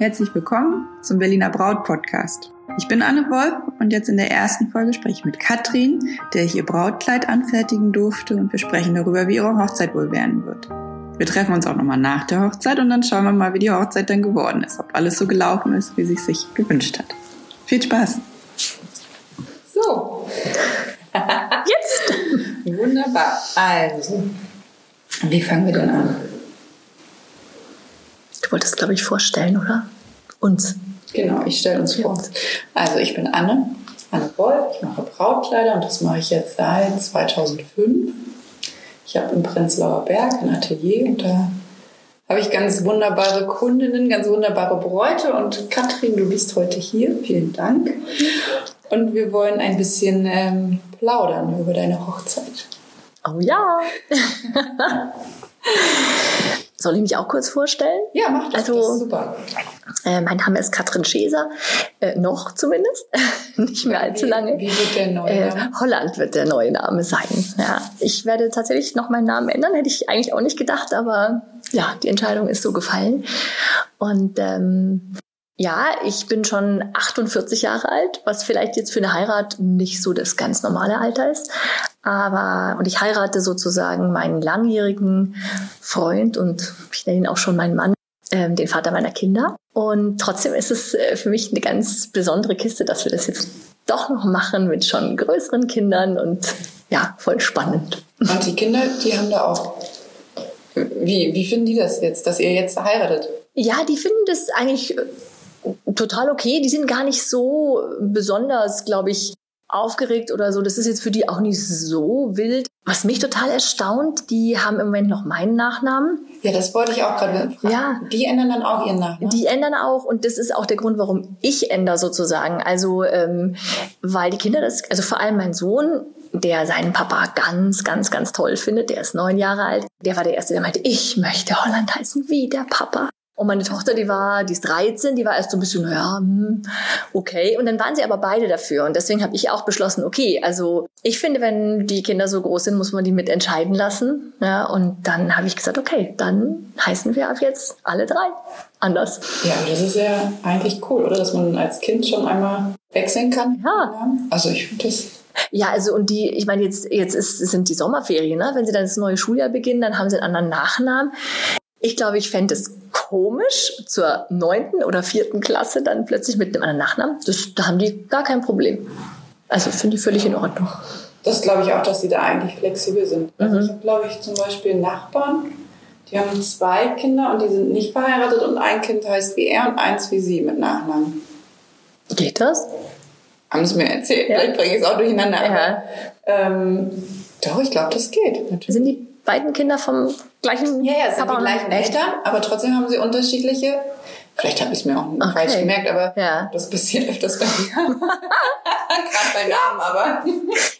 Herzlich willkommen zum Berliner Braut Podcast. Ich bin Anne Wolf und jetzt in der ersten Folge spreche ich mit Katrin, der ich ihr Brautkleid anfertigen durfte und wir sprechen darüber, wie ihre Hochzeit wohl werden wird. Wir treffen uns auch nochmal nach der Hochzeit und dann schauen wir mal, wie die Hochzeit dann geworden ist, ob alles so gelaufen ist, wie sie es sich gewünscht hat. Viel Spaß! So. Jetzt! Wunderbar. Also, wie fangen wir denn an? Du wolltest, glaube ich, vorstellen, oder? Uns. Genau, ich stelle uns vor. Also, ich bin Anne, Anne Wolf, ich mache Brautkleider und das mache ich jetzt seit 2005. Ich habe im Prenzlauer Berg ein Atelier und da habe ich ganz wunderbare Kundinnen, ganz wunderbare Bräute und Katrin, du bist heute hier. Vielen Dank. Und wir wollen ein bisschen ähm, plaudern über deine Hochzeit. Oh ja. Soll ich mich auch kurz vorstellen? Ja, mach das. Also, das super. Äh, mein Name ist Katrin Scheser, äh, noch zumindest, nicht mehr allzu lange. Wie wird der neue äh, Name? Holland wird der neue Name sein. Ja, ich werde tatsächlich noch meinen Namen ändern, hätte ich eigentlich auch nicht gedacht, aber ja, die Entscheidung ist so gefallen. Und ähm, ja, ich bin schon 48 Jahre alt, was vielleicht jetzt für eine Heirat nicht so das ganz normale Alter ist. Aber, und ich heirate sozusagen meinen langjährigen Freund und ich nenne ihn auch schon meinen Mann, ähm, den Vater meiner Kinder. Und trotzdem ist es äh, für mich eine ganz besondere Kiste, dass wir das jetzt doch noch machen mit schon größeren Kindern und ja, voll spannend. Und die Kinder, die haben da auch. Wie, wie finden die das jetzt, dass ihr jetzt heiratet? Ja, die finden das eigentlich total okay. Die sind gar nicht so besonders, glaube ich, aufgeregt oder so. Das ist jetzt für die auch nicht so wild. Was mich total erstaunt, die haben im Moment noch meinen Nachnamen. Ja, das wollte ich auch gerade fragen. Ja. Die ändern dann auch ihren Nachnamen? Die ändern auch und das ist auch der Grund, warum ich ändere sozusagen. Also, ähm, weil die Kinder das, also vor allem mein Sohn, der seinen Papa ganz, ganz, ganz toll findet, der ist neun Jahre alt, der war der Erste, der meinte, ich möchte Holland heißen wie der Papa. Und meine Tochter, die war, die ist 13, die war erst so ein bisschen, ja, hm, okay. Und dann waren sie aber beide dafür. Und deswegen habe ich auch beschlossen, okay, also ich finde, wenn die Kinder so groß sind, muss man die mit entscheiden lassen. Ja, und dann habe ich gesagt, okay, dann heißen wir ab jetzt alle drei anders. Ja, das ist ja eigentlich cool, oder? Dass man als Kind schon einmal wechseln kann. Ja. Also ich finde das ja, also und die, ich meine, jetzt, jetzt ist, sind die Sommerferien, ne? Wenn sie dann das neue Schuljahr beginnen, dann haben sie einen anderen Nachnamen. Ich glaube, ich fände es komisch, zur neunten oder vierten Klasse dann plötzlich mit einem anderen Nachnamen. Das, da haben die gar kein Problem. Also finde ich völlig in Ordnung. Das glaube ich auch, dass sie da eigentlich flexibel sind. Also mhm. ich habe, glaube ich, zum Beispiel Nachbarn, die haben zwei Kinder und die sind nicht verheiratet und ein Kind heißt wie er und eins wie sie mit Nachnamen. Geht das? Haben sie mir erzählt. Ja. Vielleicht bringe ich es auch durcheinander. Ja. ähm, doch, ich glaube, das geht. Natürlich. Sind die beiden Kinder vom gleichen Ja, ja, sind die gleichen Eltern, aber trotzdem haben sie unterschiedliche. Vielleicht habe ich es mir auch okay. falsch gemerkt, aber ja. das passiert öfters bei mir. Gerade bei Namen, aber.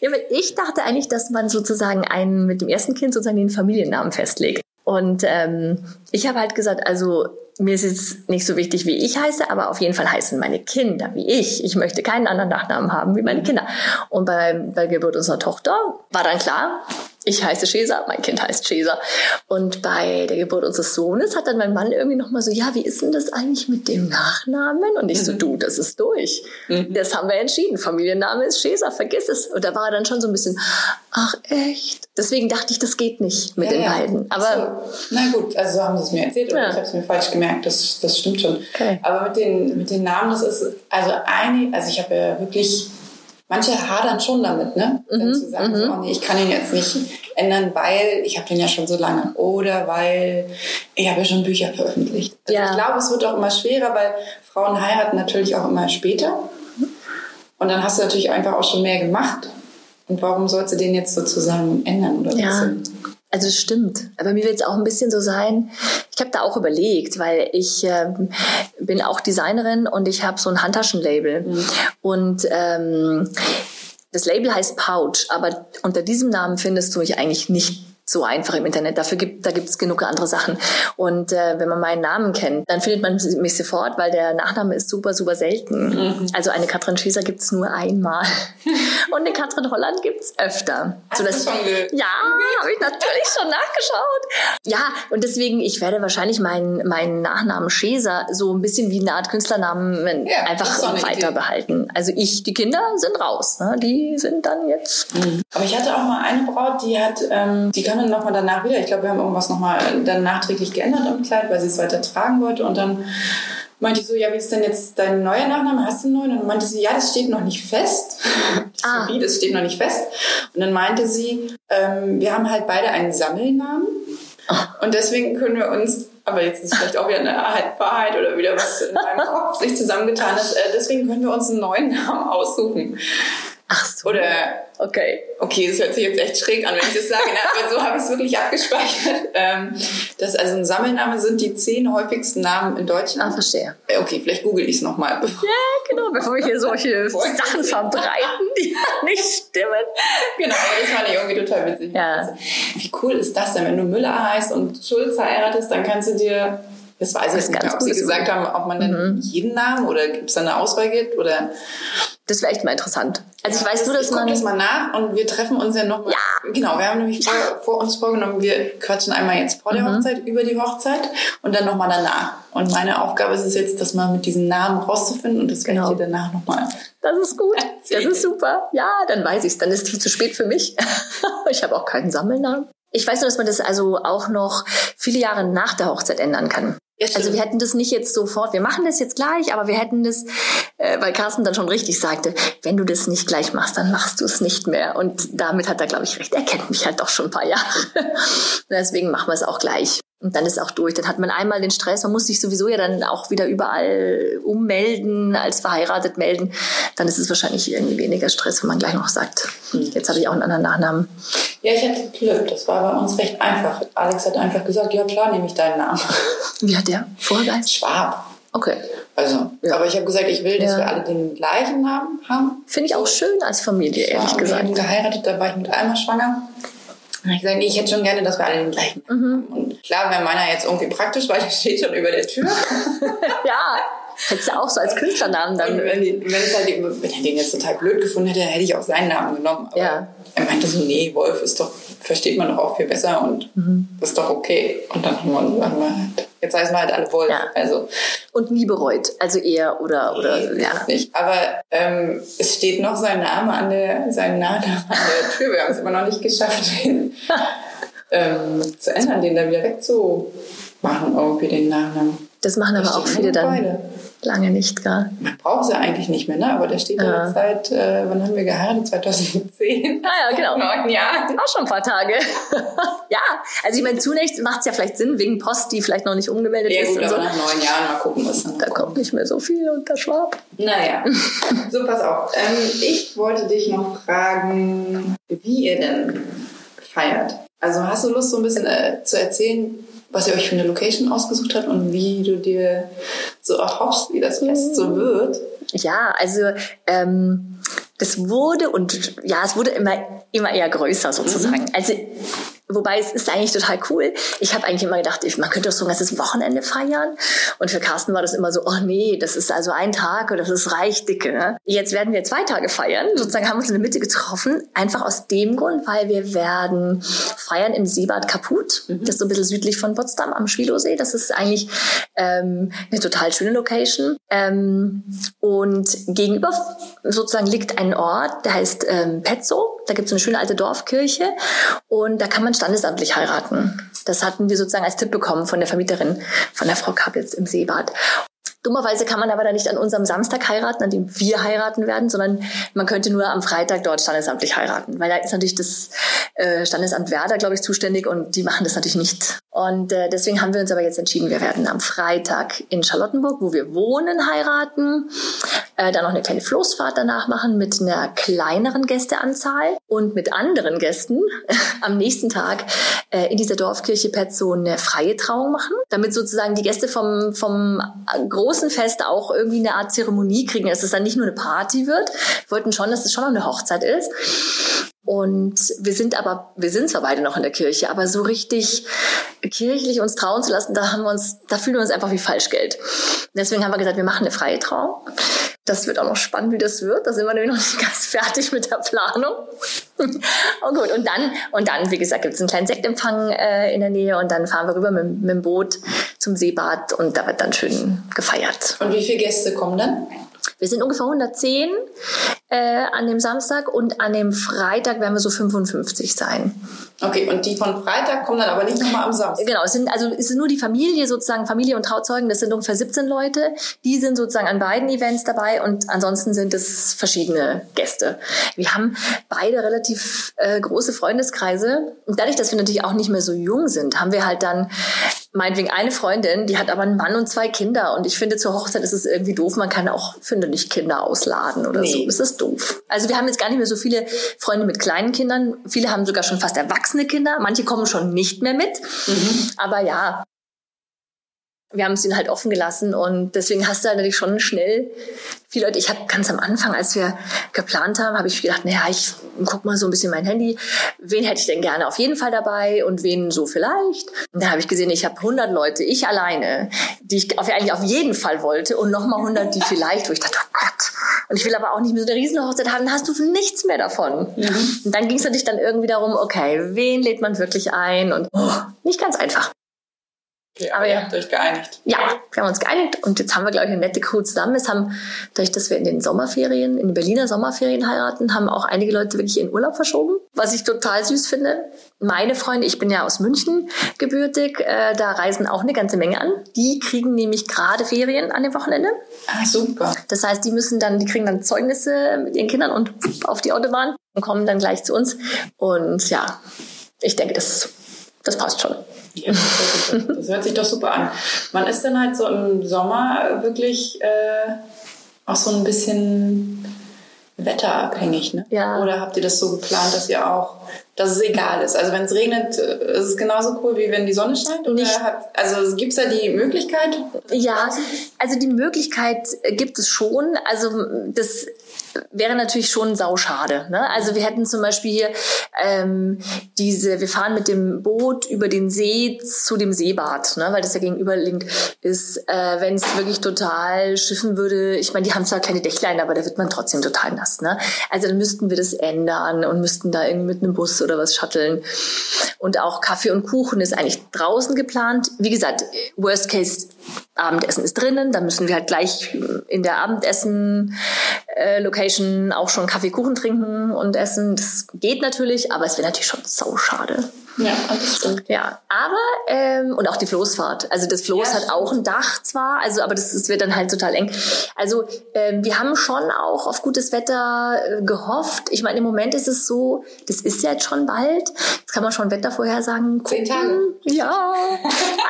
ja, weil ich dachte eigentlich, dass man sozusagen einen mit dem ersten Kind sozusagen den Familiennamen festlegt. Und ähm, ich habe halt gesagt, also mir ist es nicht so wichtig, wie ich heiße, aber auf jeden Fall heißen meine Kinder wie ich. Ich möchte keinen anderen Nachnamen haben wie meine Kinder. Und bei, bei Geburt unserer Tochter war dann klar, ich heiße Cesar, mein Kind heißt Cesar. Und bei der Geburt unseres Sohnes hat dann mein Mann irgendwie nochmal so, ja, wie ist denn das eigentlich mit dem Nachnamen? Und ich so, mhm. du, das ist durch. Mhm. Das haben wir entschieden. Familienname ist Cesar, vergiss es. Und da war er dann schon so ein bisschen, ach echt? Deswegen dachte ich, das geht nicht mit ja, den ja. beiden. Aber so. Na gut, also so haben sie es mir erzählt oder ja. ich habe es mir falsch gemerkt. Das, das stimmt schon. Okay. Aber mit den, mit den Namen, das ist, also eine, also ich habe ja wirklich manche hadern schon damit, ne? Wenn mhm, sie sagen, so, mhm. oh nee, ich kann ihn jetzt nicht ändern, weil ich habe den ja schon so lange oder weil ich habe ja schon Bücher veröffentlicht. Also ja. Ich glaube, es wird auch immer schwerer, weil Frauen heiraten natürlich auch immer später. Und dann hast du natürlich einfach auch schon mehr gemacht. Und warum sollst du den jetzt sozusagen ändern oder ja. Also es stimmt. Aber mir wird es auch ein bisschen so sein. Ich habe da auch überlegt, weil ich ähm, bin auch Designerin und ich habe so ein Handtaschenlabel. Mhm. Und ähm, das Label heißt Pouch, aber unter diesem Namen findest du mich eigentlich nicht so einfach im Internet. Dafür gibt, da gibt's genug andere Sachen. Und äh, wenn man meinen Namen kennt, dann findet man mich sofort, weil der Nachname ist super, super selten. Mhm. Also eine Katrin Schieser gibt's nur einmal. Und eine Katrin Holland gibt's öfter. Hast so, dass, ja, habe ich natürlich schon nachgeschaut. Ja, und deswegen, ich werde wahrscheinlich meinen meinen Nachnamen Schäser so ein bisschen wie eine Art Künstlernamen ja, einfach weiter behalten. Also ich, die Kinder sind raus. Ne? Die sind dann jetzt. Mhm. Aber ich hatte auch mal eine Braut, die hat, ähm, die dann nochmal danach wieder, ich glaube, wir haben irgendwas nochmal dann nachträglich geändert im Kleid, weil sie es weiter tragen wollte und dann meinte ich so, ja, wie ist denn jetzt dein neuer Nachname? Hast du einen neuen? Und dann meinte sie, ja, das steht noch nicht fest. ah. wie, das steht noch nicht fest. Und dann meinte sie, ähm, wir haben halt beide einen Sammelnamen. Oh. Und deswegen können wir uns, aber jetzt ist es vielleicht auch wieder eine Wahrheit oder wieder was in meinem Kopf sich zusammengetan ist, äh, deswegen können wir uns einen neuen Namen aussuchen. Ach so. Oder Okay. Okay, das hört sich jetzt echt schräg an, wenn ich das sage, ne? aber so habe ich es wirklich abgespeichert. Ähm, das also ein Sammelname sind die zehn häufigsten Namen in Deutschland. Ah, verstehe. Äh, okay, vielleicht google ich es nochmal. Ja, genau, bevor wir hier solche Sachen verbreiten, die nicht stimmen. Genau, aber das fand ich irgendwie total witzig. Ja. Wie cool ist das denn, wenn du Müller heißt und Schulz heiratest, dann kannst du dir das weiß ich nicht ob Sie gesagt haben, ob man dann mhm. jeden Namen oder gibt es da eine Auswahl gibt oder das wäre echt mal interessant. Also ja, ich weiß nur, dass ich man. das mal nach und wir treffen uns ja nochmal. Ja. Genau, wir haben nämlich vor, vor, uns vorgenommen, wir quatschen einmal jetzt vor der mhm. Hochzeit, über die Hochzeit und dann nochmal danach. Und meine Aufgabe ist es jetzt, das mal mit diesen Namen rauszufinden und das genau. werde ich dir danach nochmal. Das ist gut. Das ist super. Ja, dann weiß ich es. Dann ist es viel zu spät für mich. ich habe auch keinen Sammelnamen. Ich weiß nur, dass man das also auch noch viele Jahre nach der Hochzeit ändern kann. Ja, also wir hätten das nicht jetzt sofort, wir machen das jetzt gleich, aber wir hätten das, äh, weil Carsten dann schon richtig sagte, wenn du das nicht gleich machst, dann machst du es nicht mehr. Und damit hat er, glaube ich, recht. Er kennt mich halt doch schon ein paar Jahre. Deswegen machen wir es auch gleich. Und dann ist auch durch. Dann hat man einmal den Stress. Man muss sich sowieso ja dann auch wieder überall ummelden, als verheiratet melden. Dann ist es wahrscheinlich irgendwie weniger Stress, wenn man gleich noch sagt, hm, jetzt habe ich auch einen anderen Nachnamen. Ja, ich hatte Glück. Das war bei uns recht einfach. Alex hat einfach gesagt, ja klar, nehme ich deinen Namen. Wie hat der vorher Schwab. Okay. Also, ja. aber ich habe gesagt, ich will, dass ja. wir alle den gleichen Namen haben. Finde ich auch schön als Familie, ehrlich gesagt. Ich habe geheiratet, da war ich mit einmal schwanger. Und ich gesagt, nee, ich hätte schon gerne, dass wir alle den gleichen mhm. Und klar wäre meiner jetzt irgendwie praktisch, weil der steht schon über der Tür. ja. Hättest du auch so als Künstlernamen dann. Und wenn, die, wenn, halt, wenn er den jetzt total blöd gefunden hätte, hätte ich auch seinen Namen genommen. Aber ja. er meinte so, nee, Wolf ist doch, versteht man doch auch viel besser und mhm. ist doch okay. Und dann haben wir, haben wir halt Jetzt heißen wir halt alle Wolf. Ja. Also. Und nie bereut. Also eher oder, oder, nee, ja. Nicht. Aber, ähm, es steht noch sein Name an der, sein Name an der Tür. Wir haben es immer noch nicht geschafft, den, ähm, zu ändern, den da wieder wegzumachen, irgendwie den Nachnamen. Das machen aber auch viele dann. Beide lange nicht, gar. Man braucht sie eigentlich nicht mehr, ne? Aber der steht ja jetzt seit, äh, wann haben wir geheiratet? 2010. Ah ja, genau. Neun Jahren. Auch schon ein paar Tage. ja, also ich meine, zunächst macht es ja vielleicht Sinn, wegen Post, die vielleicht noch nicht umgemeldet ja, ist. Gut, und aber so. nach neun Jahren mal gucken, was dann Da kommt. kommt nicht mehr so viel unter Schwab. Naja, so pass auf. Ähm, ich wollte dich noch fragen, wie ihr denn feiert. Also hast du Lust, so ein bisschen äh, zu erzählen, was ihr euch für eine Location ausgesucht habt und wie du dir so erhoffst, wie das Fest so wird. Ja, also ähm, das wurde und ja, es wurde immer immer eher größer sozusagen. Mhm. Also Wobei es ist eigentlich total cool. Ich habe eigentlich immer gedacht, man könnte doch so ein ganzes Wochenende feiern. Und für Carsten war das immer so, oh nee, das ist also ein Tag und das ist reich dicke. Ne? Jetzt werden wir zwei Tage feiern. Sozusagen haben wir uns in der Mitte getroffen. Einfach aus dem Grund, weil wir werden feiern im Seebad Kaput. Mhm. Das ist so ein bisschen südlich von Potsdam am Schwilosee. Das ist eigentlich ähm, eine total schöne Location. Ähm, und gegenüber sozusagen liegt ein Ort, der heißt ähm, Petzow. Da gibt es eine schöne alte Dorfkirche. Und da kann man standesamtlich heiraten. Das hatten wir sozusagen als Tipp bekommen von der Vermieterin, von der Frau Kapitz im Seebad. Dummerweise kann man aber da nicht an unserem Samstag heiraten, an dem wir heiraten werden, sondern man könnte nur am Freitag dort standesamtlich heiraten, weil da ist natürlich das äh, Standesamt Werder, glaube ich, zuständig und die machen das natürlich nicht. Und äh, deswegen haben wir uns aber jetzt entschieden, wir werden am Freitag in Charlottenburg, wo wir wohnen, heiraten, äh, dann noch eine kleine Floßfahrt danach machen mit einer kleineren Gästeanzahl und mit anderen Gästen am nächsten Tag äh, in dieser Dorfkirche Petzo eine freie Trauung machen, damit sozusagen die Gäste vom, vom großen großen Fest auch irgendwie eine Art Zeremonie kriegen, dass es dann nicht nur eine Party wird. Wir wollten schon, dass es schon noch eine Hochzeit ist. Und wir sind aber, wir sind zwar beide noch in der Kirche, aber so richtig kirchlich uns trauen zu lassen, da haben wir uns, da fühlen wir uns einfach wie Falschgeld. Deswegen haben wir gesagt, wir machen eine freie Trauung. Das wird auch noch spannend, wie das wird. Da sind wir nämlich noch nicht ganz fertig mit der Planung. oh gut, und dann, und dann, wie gesagt, gibt es einen kleinen Sektempfang äh, in der Nähe und dann fahren wir rüber mit, mit dem Boot zum Seebad und da wird dann schön gefeiert. Und wie viele Gäste kommen dann? Wir sind ungefähr 110 äh, an dem Samstag und an dem Freitag werden wir so 55 sein. Okay, und die von Freitag kommen dann aber nicht nochmal am Samstag? Genau, es sind also es ist nur die Familie sozusagen, Familie und Trauzeugen, das sind ungefähr 17 Leute. Die sind sozusagen an beiden Events dabei und ansonsten sind es verschiedene Gäste. Wir haben beide relativ äh, große Freundeskreise und dadurch, dass wir natürlich auch nicht mehr so jung sind, haben wir halt dann meinetwegen eine Freundin, die hat aber einen Mann und zwei Kinder. Und ich finde, zur Hochzeit ist es irgendwie doof. Man kann auch, finde nicht, Kinder ausladen oder nee. so. Es ist doof. Also wir haben jetzt gar nicht mehr so viele Freunde mit kleinen Kindern. Viele haben sogar schon fast erwachsene Kinder. Manche kommen schon nicht mehr mit. Mhm. Aber ja, wir haben es ihnen halt offen gelassen und deswegen hast du halt natürlich schon schnell viele Leute. Ich habe ganz am Anfang, als wir geplant haben, habe ich gedacht, naja, ich guck mal so ein bisschen mein Handy. Wen hätte ich denn gerne auf jeden Fall dabei und wen so vielleicht? Und da habe ich gesehen, ich habe 100 Leute, ich alleine, die ich auf, eigentlich auf jeden Fall wollte und nochmal 100, die vielleicht, wo ich dachte, oh Gott. Und ich will aber auch nicht mehr so eine Riesenhochzeit haben, dann hast du nichts mehr davon. Mhm. Und dann ging es natürlich dann irgendwie darum, okay, wen lädt man wirklich ein? Und oh, nicht ganz einfach. Okay, aber, ihr habt euch geeinigt. Ja, wir haben uns geeinigt und jetzt haben wir, glaube ich, eine nette Crew zusammen. Es haben, dadurch, dass wir in den Sommerferien, in den Berliner Sommerferien heiraten, haben auch einige Leute wirklich in Urlaub verschoben, was ich total süß finde. Meine Freunde, ich bin ja aus München gebürtig, äh, da reisen auch eine ganze Menge an. Die kriegen nämlich gerade Ferien an dem Wochenende. Ah, super. Das heißt, die müssen dann, die kriegen dann Zeugnisse mit ihren Kindern und auf die Autobahn und kommen dann gleich zu uns. Und ja, ich denke, das, das passt schon. Ja, das hört sich doch super an. Man ist dann halt so im Sommer wirklich äh, auch so ein bisschen wetterabhängig, ne? Ja. Oder habt ihr das so geplant, dass ihr auch, dass es egal ist? Also wenn es regnet, äh, ist es genauso cool, wie wenn die Sonne scheint? Oder Nicht. Hat, also gibt es da die Möglichkeit? Ja, also die Möglichkeit gibt es schon. Also das wäre natürlich schon sauschade. Ne? Also wir hätten zum Beispiel hier ähm, diese, wir fahren mit dem Boot über den See zu dem Seebad, ne? weil das ja gegenüberliegend ist. Äh, Wenn es wirklich total schiffen würde, ich meine, die haben zwar kleine Dächlein, aber da wird man trotzdem total nass. Ne? Also dann müssten wir das ändern und müssten da irgendwie mit einem Bus oder was shutteln. Und auch Kaffee und Kuchen ist eigentlich draußen geplant. Wie gesagt, Worst Case Abendessen ist drinnen, da müssen wir halt gleich in der Abendessen-Location äh, auch schon Kaffee, Kuchen trinken und essen. Das geht natürlich, aber es wäre natürlich schon so schade. Ja, das stimmt. Ja, aber ähm, und auch die Floßfahrt. Also das Floß ja, hat auch ein Dach zwar, also aber das, das wird dann halt total eng. Also ähm, wir haben schon auch auf gutes Wetter äh, gehofft. Ich meine, im Moment ist es so, das ist jetzt schon bald. Jetzt kann man schon Wettervorhersagen gucken. Zehn Tage. Ja.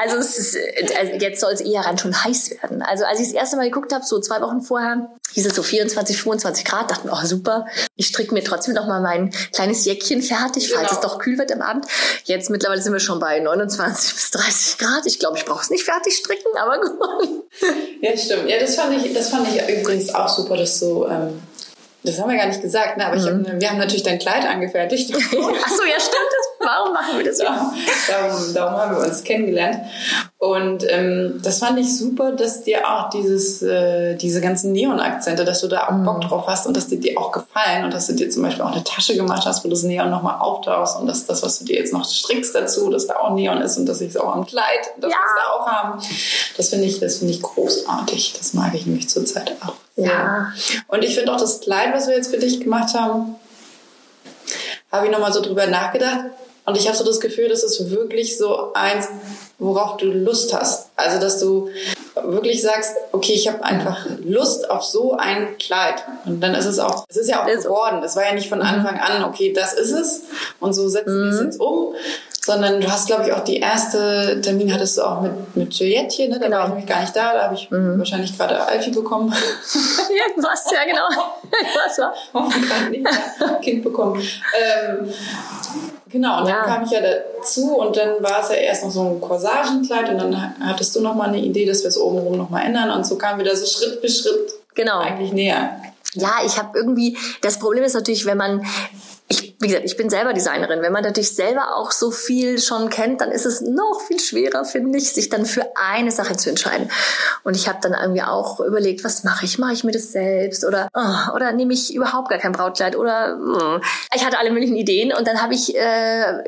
Also es ist, also jetzt soll es eher rein schon heiß werden. Also als ich das erste Mal geguckt habe, so zwei Wochen vorher, hieß es so 24, 25 Grad, dachten, oh super, ich stricke mir trotzdem noch mal mein kleines Jäckchen fertig, falls genau. es doch kühl wird im Abend. Jetzt mittlerweile sind wir schon bei 29 bis 30 Grad. Ich glaube, ich brauche es nicht fertig stricken, aber gut. Ja, stimmt. Ja, das fand ich, das fand ich übrigens auch super, dass so ähm, das haben wir gar nicht gesagt, ne? aber mhm. hab, mhm. wir haben natürlich dein Kleid angefertigt. Ach so, ja, stimmt. Warum machen wir das? Ja, darum, darum haben wir uns kennengelernt. Und ähm, das fand ich super, dass dir auch dieses, äh, diese ganzen Neon-Akzente, dass du da auch Bock mhm. drauf hast und dass die dir auch gefallen und dass du dir zum Beispiel auch eine Tasche gemacht hast, wo das Neon nochmal auftauchst und dass das, was du dir jetzt noch strickst dazu, dass da auch Neon ist und dass ich es auch am Kleid, dass ja. wir es da auch haben. Das finde ich, das finde ich großartig. Das mag ich nämlich zurzeit auch. Ja. Und ich finde auch das Kleid, was wir jetzt für dich gemacht haben, habe ich nochmal so drüber nachgedacht. Und ich habe so das Gefühl, das ist wirklich so eins, worauf du Lust hast. Also, dass du wirklich sagst, okay, ich habe einfach Lust auf so ein Kleid. Und dann ist es auch, es ist ja auch geworden. Es war ja nicht von mhm. Anfang an, okay, das ist es. Und so setzen wir es mhm. jetzt um, sondern du hast, glaube ich, auch die erste Termin hattest du auch mit, mit Juliette hier, ne? Da genau. war ich nämlich gar nicht da, da habe ich mhm. wahrscheinlich gerade Alfie bekommen. ja, was, ja genau. was war? Gerade nicht Kind bekommen. Ähm, genau, und ja. dann kam ich ja dazu und dann war es ja erst noch so ein Corsagenkleid und dann hattest du noch mal eine Idee, dass wir es obenrum noch mal ändern und so kamen wir da so Schritt für Schritt genau. eigentlich näher. Ja, ich habe irgendwie, das Problem ist natürlich, wenn man wie gesagt, ich bin selber Designerin. Wenn man natürlich selber auch so viel schon kennt, dann ist es noch viel schwerer, finde ich, sich dann für eine Sache zu entscheiden. Und ich habe dann irgendwie auch überlegt, was mache ich? Mache ich mir das selbst oder oh, oder nehme ich überhaupt gar kein Brautkleid oder oh. ich hatte alle möglichen Ideen und dann habe ich äh,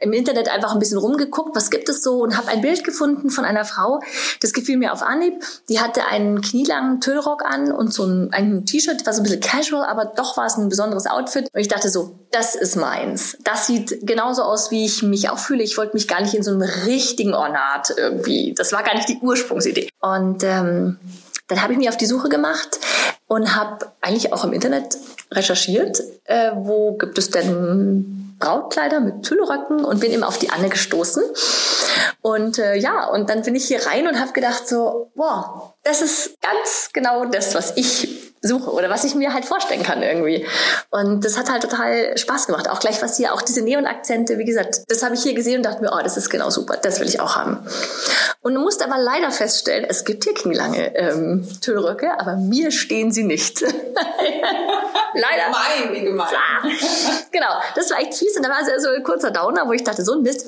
im Internet einfach ein bisschen rumgeguckt, was gibt es so und habe ein Bild gefunden von einer Frau. Das gefiel mir auf Anhieb. Die hatte einen knielangen Tüllrock an und so ein, ein T-Shirt, war so ein bisschen casual, aber doch war es ein besonderes Outfit. Und ich dachte so, das ist meins. Das sieht genauso aus, wie ich mich auch fühle. Ich wollte mich gar nicht in so einem richtigen Ornat irgendwie. Das war gar nicht die Ursprungsidee. Und ähm, dann habe ich mich auf die Suche gemacht und habe eigentlich auch im Internet recherchiert, äh, wo gibt es denn Brautkleider mit Tüllröcken und bin eben auf die Anne gestoßen. Und äh, ja, und dann bin ich hier rein und habe gedacht so, wow, das ist ganz genau das, was ich suche oder was ich mir halt vorstellen kann irgendwie. Und das hat halt total Spaß gemacht. Auch gleich was hier, auch diese Neon-Akzente, wie gesagt, das habe ich hier gesehen und dachte mir, oh, das ist genau super, das will ich auch haben. Und du musst aber leider feststellen, es gibt hier knielange ähm, Tüllröcke, aber mir stehen sie nicht. leider. Gemein, wie gemein. genau, das war echt fies und da war so ein kurzer Downer, wo ich dachte, so ein Mist.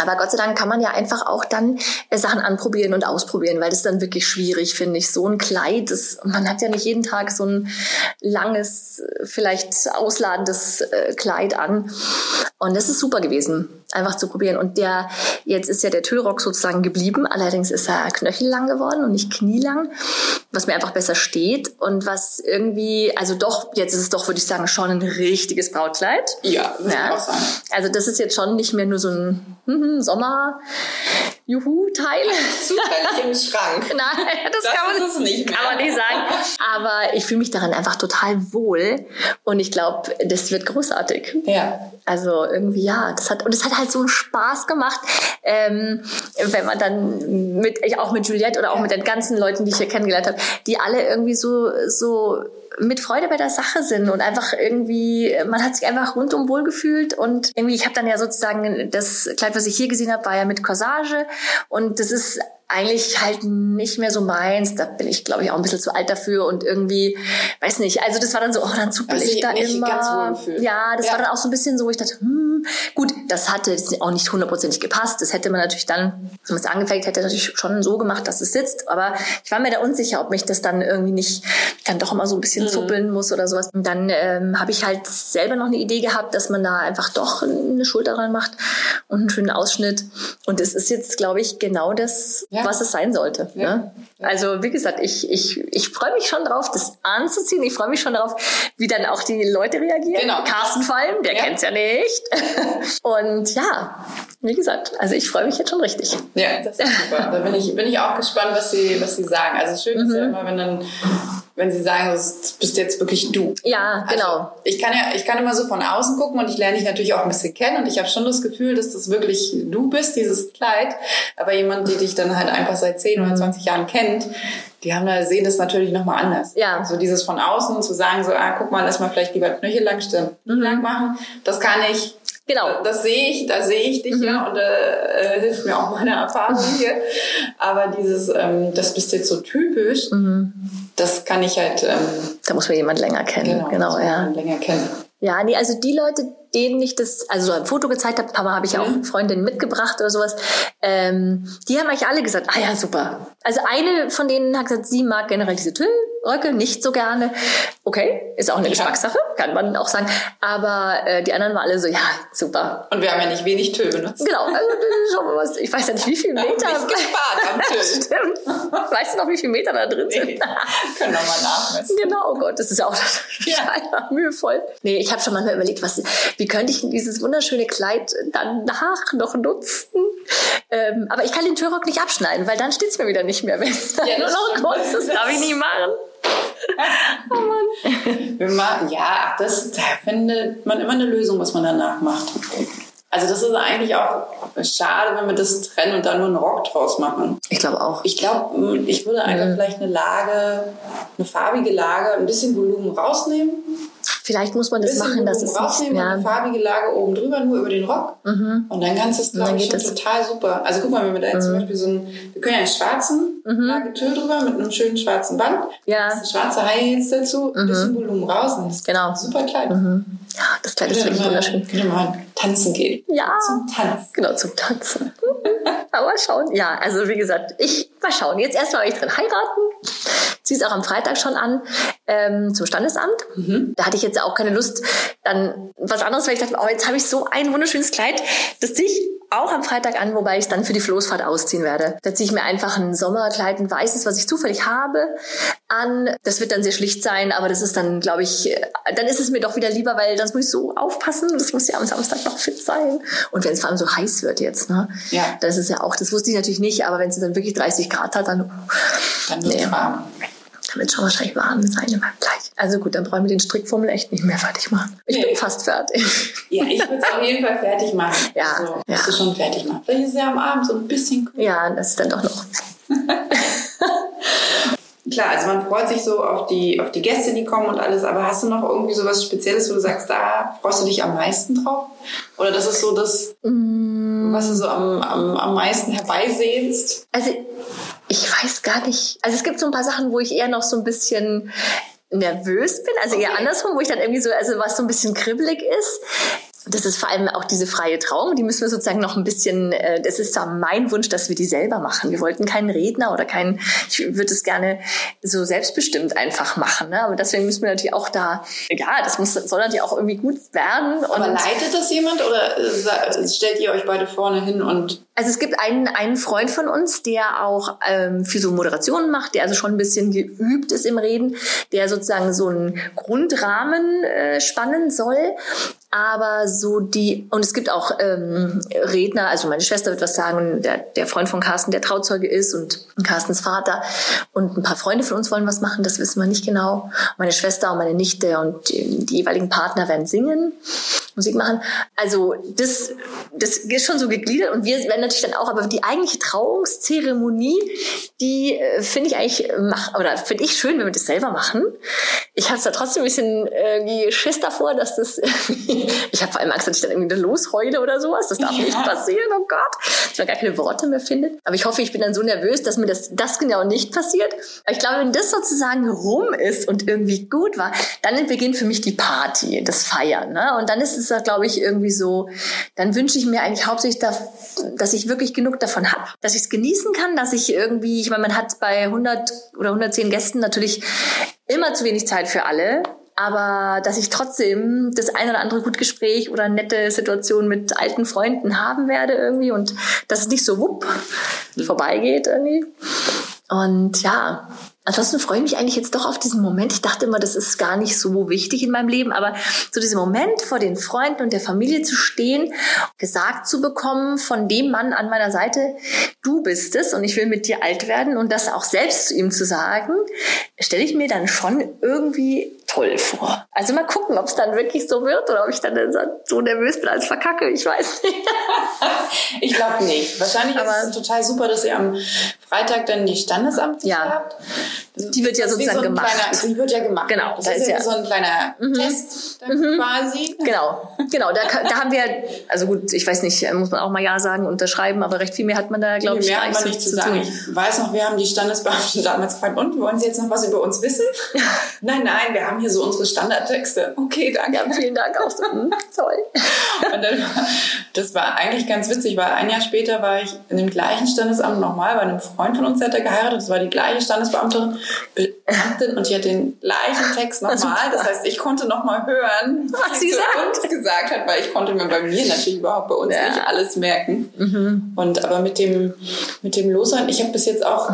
Aber Gott sei Dank kann man ja einfach auch dann äh, Sachen anprobieren und ausprobieren, weil das ist dann wirklich schwierig, finde ich. So ein Kleid, das, man hat ja nicht jeden Tag so ein langes, vielleicht ausladendes äh, Kleid an. Und das ist super gewesen, einfach zu probieren. Und der, jetzt ist ja der Tüllrock sozusagen geblieben. Allerdings ist er knöchellang geworden und nicht knielang, was mir einfach besser steht und was irgendwie, also doch, jetzt ist es doch, würde ich sagen, schon ein richtiges Brautkleid. Ja, das ja. auch sagen. Also das ist jetzt schon nicht mehr nur so ein Sommer, Juhu-Teil. Zufällig im Schrank. Nein, das, das kann, man, nicht kann man nicht sagen. Aber ich fühle mich daran einfach total wohl und ich glaube, das wird großartig. Ja. Also irgendwie ja, das hat und es hat halt so einen Spaß gemacht, ähm, wenn man dann mit auch mit Juliette oder auch mit den ganzen Leuten, die ich hier kennengelernt habe, die alle irgendwie so so mit Freude bei der Sache sind und einfach irgendwie, man hat sich einfach rundum wohl gefühlt und irgendwie, ich habe dann ja sozusagen das Kleid, was ich hier gesehen habe, war ja mit Corsage und das ist eigentlich halt nicht mehr so meins. Da bin ich, glaube ich, auch ein bisschen zu alt dafür und irgendwie, weiß nicht. Also das war dann so, oh, dann zuppel ich da immer. ja, das ja. war dann auch so ein bisschen so, wo ich dachte, hm, gut, das hatte auch nicht hundertprozentig gepasst. Das hätte man natürlich dann, wenn man es angefertigt hätte, natürlich schon so gemacht, dass es sitzt. Aber ich war mir da unsicher, ob mich das dann irgendwie nicht dann doch immer so ein bisschen mhm. zuppeln muss oder sowas. Und dann ähm, habe ich halt selber noch eine Idee gehabt, dass man da einfach doch eine Schulter dran macht und einen schönen Ausschnitt. Und es ist jetzt, glaube ich, genau das, ja. was es sein sollte. Ja. Ne? Also wie gesagt, ich, ich, ich freue mich schon drauf, das anzuziehen. Ich freue mich schon darauf, wie dann auch die Leute reagieren. Genau. Carsten vor allem, der ja. kennt's ja nicht. Und ja, wie gesagt, also ich freue mich jetzt schon richtig. Ja, das ist super. da bin ich, bin ich auch gespannt, was sie, was sie sagen. Also schön ist ja mhm. immer, wenn dann wenn sie sagen, das bist jetzt wirklich du. Ja, also, genau. Ich kann ja, ich kann immer so von außen gucken und ich lerne dich natürlich auch ein bisschen kennen und ich habe schon das Gefühl, dass das wirklich du bist, dieses Kleid. Aber jemand, die dich dann halt einfach seit 10 oder 20 mhm. Jahren kennt, die haben da, sehen das natürlich nochmal anders. Ja. So dieses von außen zu sagen, so, ah, guck mal, lass mal vielleicht lieber Knöchel lang, Stirn mhm. lang machen. Das kann ich Genau. Das sehe ich, da sehe ich dich mhm. ja und äh, äh, hilft mir auch meine Erfahrung hier. Aber dieses, ähm, das bist jetzt so typisch, mhm. Das kann ich halt. Ähm, da muss man jemand länger kennen. Genau, genau ja. Länger kennen. Ja, nee, also die Leute, denen ich das, also so ein Foto gezeigt habe, Papa habe ich auch mhm. Freundinnen mitgebracht oder sowas, ähm, die haben eigentlich alle gesagt, ah ja, super. Also eine von denen hat gesagt, sie mag generell diese Tüll, Röcke nicht so gerne. Okay, ist auch eine ja. Geschmackssache, kann man auch sagen. Aber äh, die anderen waren alle so, ja, super. Und wir haben ja nicht wenig Tüll benutzt. Genau, also wir mal, ich weiß ja nicht, wie viele Meter. Ja, gespart am Tüll. Stimmt. Weißt du noch, wie viele Meter da drin sind? Nee. Können wir mal nachmessen. Genau, oh Gott, das ist ja auch ja. mühevoll. Nee, ich habe schon mal überlegt, was, wie könnte ich dieses wunderschöne Kleid danach noch nutzen? Ähm, aber ich kann den Türrock nicht abschneiden, weil dann steht es mir wieder nicht mehr. Wenn ja, nur noch kurz ist, darf ich nie machen. Oh Mann. Wir machen, ja, das, da findet man immer eine Lösung, was man danach macht. Also das ist eigentlich auch schade, wenn wir das trennen und dann nur einen Rock draus machen. Ich glaube auch. Ich glaube, ich würde einfach mhm. vielleicht eine Lage, eine farbige Lage, ein bisschen Volumen rausnehmen Vielleicht muss man das machen, dass es nicht, ja. eine farbige Lage oben drüber, nur über den Rock. Mhm. Und dann kannst du es, glaube ich, schon total super. Also guck mal, wenn wir da jetzt mhm. zum Beispiel so einen, wir können ja einen schwarzen mhm. Lage Tüll drüber mit einem schönen schwarzen Band. Ja. Das ist schwarze High Heels dazu, ein bisschen Volumen raus und das ist genau. super Kleid. Mhm. Ja, das Kleid ist wirklich wunderschön. Würde mal tanzen gehen. Ja. Zum Tanzen. Genau, zum Tanzen. Aber schauen. Ja, also wie gesagt, ich mal schauen. Jetzt erstmal euch drin heiraten. Sie ist auch am Freitag schon an ähm, zum Standesamt. Mhm. Da hatte ich jetzt auch keine Lust, dann was anderes, weil ich dachte, oh, jetzt habe ich so ein wunderschönes Kleid, das ziehe ich auch am Freitag an, wobei ich es dann für die Floßfahrt ausziehen werde. Da ziehe ich mir einfach ein Sommerkleid, ein weißes, was ich zufällig habe, an. Das wird dann sehr schlicht sein, aber das ist dann, glaube ich, dann ist es mir doch wieder lieber, weil das muss ich so aufpassen. Das muss ja am Samstag noch fit sein. Und wenn es vor allem so heiß wird jetzt, ne? Ja. Das ist ja auch, das wusste ich natürlich nicht, aber wenn es dann wirklich 30 Grad hat, dann, dann wird es nee. warm. Dann wird schon wahrscheinlich warm sein in meinem Kleid. Also gut, dann brauchen wir den Strickfummel echt nicht mehr fertig machen. Ich nee. bin fast fertig. Ja, ich würde es auf jeden Fall fertig machen. Ja. Also, ja. du schon fertig machen. Vielleicht ist es ja am Abend so ein bisschen cool. Ja, das ist dann doch noch. Klar, also man freut sich so auf die, auf die Gäste, die kommen und alles, aber hast du noch irgendwie so was Spezielles, wo du sagst, da freust du dich am meisten drauf? Oder das ist so das, mm. was du so am, am, am meisten herbeisehnst? Also ich weiß gar nicht. Also es gibt so ein paar Sachen, wo ich eher noch so ein bisschen nervös bin, also okay. eher andersrum, wo ich dann irgendwie so, also was so ein bisschen kribbelig ist das ist vor allem auch diese freie Trauung, die müssen wir sozusagen noch ein bisschen, äh, das ist zwar mein Wunsch, dass wir die selber machen. Wir wollten keinen Redner oder keinen, ich würde es gerne so selbstbestimmt einfach machen. Ne? Aber deswegen müssen wir natürlich auch da, ja, das muss, soll natürlich auch irgendwie gut werden. Aber leitet das jemand oder äh, stellt ihr euch beide vorne hin und also es gibt einen, einen Freund von uns, der auch ähm, für so Moderationen macht, der also schon ein bisschen geübt ist im Reden, der sozusagen so einen Grundrahmen äh, spannen soll. Aber so die, und es gibt auch ähm, Redner, also meine Schwester wird was sagen, der, der Freund von Carsten, der Trauzeuge ist und Carstens Vater und ein paar Freunde von uns wollen was machen, das wissen wir nicht genau. Meine Schwester und meine Nichte und die, die jeweiligen Partner werden singen. Musik machen. Also das, das ist schon so gegliedert und wir werden natürlich dann auch, aber die eigentliche Trauungszeremonie, die äh, finde ich eigentlich mach, oder finde ich schön, wenn wir das selber machen. Ich habe da trotzdem ein bisschen irgendwie Schiss davor, dass das ich habe vor allem Angst, dass ich dann irgendwie losheule oder sowas. Das darf ja. nicht passieren, oh Gott. Dass man gar keine Worte mehr findet. Aber ich hoffe, ich bin dann so nervös, dass mir das, das genau nicht passiert. Aber ich glaube, wenn das sozusagen rum ist und irgendwie gut war, dann beginnt für mich die Party, das Feiern. Ne? Und dann ist es glaube ich, irgendwie so, dann wünsche ich mir eigentlich hauptsächlich, dass ich wirklich genug davon habe, dass ich es genießen kann, dass ich irgendwie, ich meine, man hat bei 100 oder 110 Gästen natürlich immer zu wenig Zeit für alle aber dass ich trotzdem das ein oder andere gut Gespräch oder nette Situation mit alten Freunden haben werde irgendwie und dass es nicht so wupp vorbeigeht irgendwie. Und ja, Ansonsten freue ich mich eigentlich jetzt doch auf diesen Moment. Ich dachte immer, das ist gar nicht so wichtig in meinem Leben, aber so diesen Moment vor den Freunden und der Familie zu stehen, gesagt zu bekommen von dem Mann an meiner Seite, du bist es und ich will mit dir alt werden und das auch selbst zu ihm zu sagen, stelle ich mir dann schon irgendwie toll vor. Also mal gucken, ob es dann wirklich so wird oder ob ich dann so nervös bin als verkacke. Ich weiß nicht. ich glaube nicht. Wahrscheinlich aber ist es total super, dass ihr am Freitag dann die Standesamt ja. habt. Die wird ja sozusagen so gemacht. Kleiner, die wird ja gemacht. Genau. Das, das ist, ja, ja so ein kleiner mhm. Test mhm. quasi. Genau, genau. Da, da haben wir, also gut, ich weiß nicht, muss man auch mal Ja sagen, unterschreiben, aber recht viel mehr hat man da, glaube ich, mehr gar nicht zu sagen. Tun. Ich weiß noch, wir haben die Standesbeamten damals gefragt, und wollen Sie jetzt noch was über uns wissen? nein, nein, wir haben hier so unsere Standardtexte. Okay, danke. Ja, vielen Dank auch so. Hm, toll. Und dann, das war eigentlich ganz witzig, weil ein Jahr später war ich in dem gleichen Standesamt nochmal bei einem Freund von uns, der hat geheiratet. Das war die gleiche Standesbeamtin Beamtin und die hat den gleichen Text nochmal. Das heißt, ich konnte nochmal hören, was sie uns gesagt hat, weil ich konnte mir bei mir natürlich überhaupt bei uns ja. nicht alles merken. Mhm. Und aber mit dem, mit dem Losern, ich habe bis jetzt auch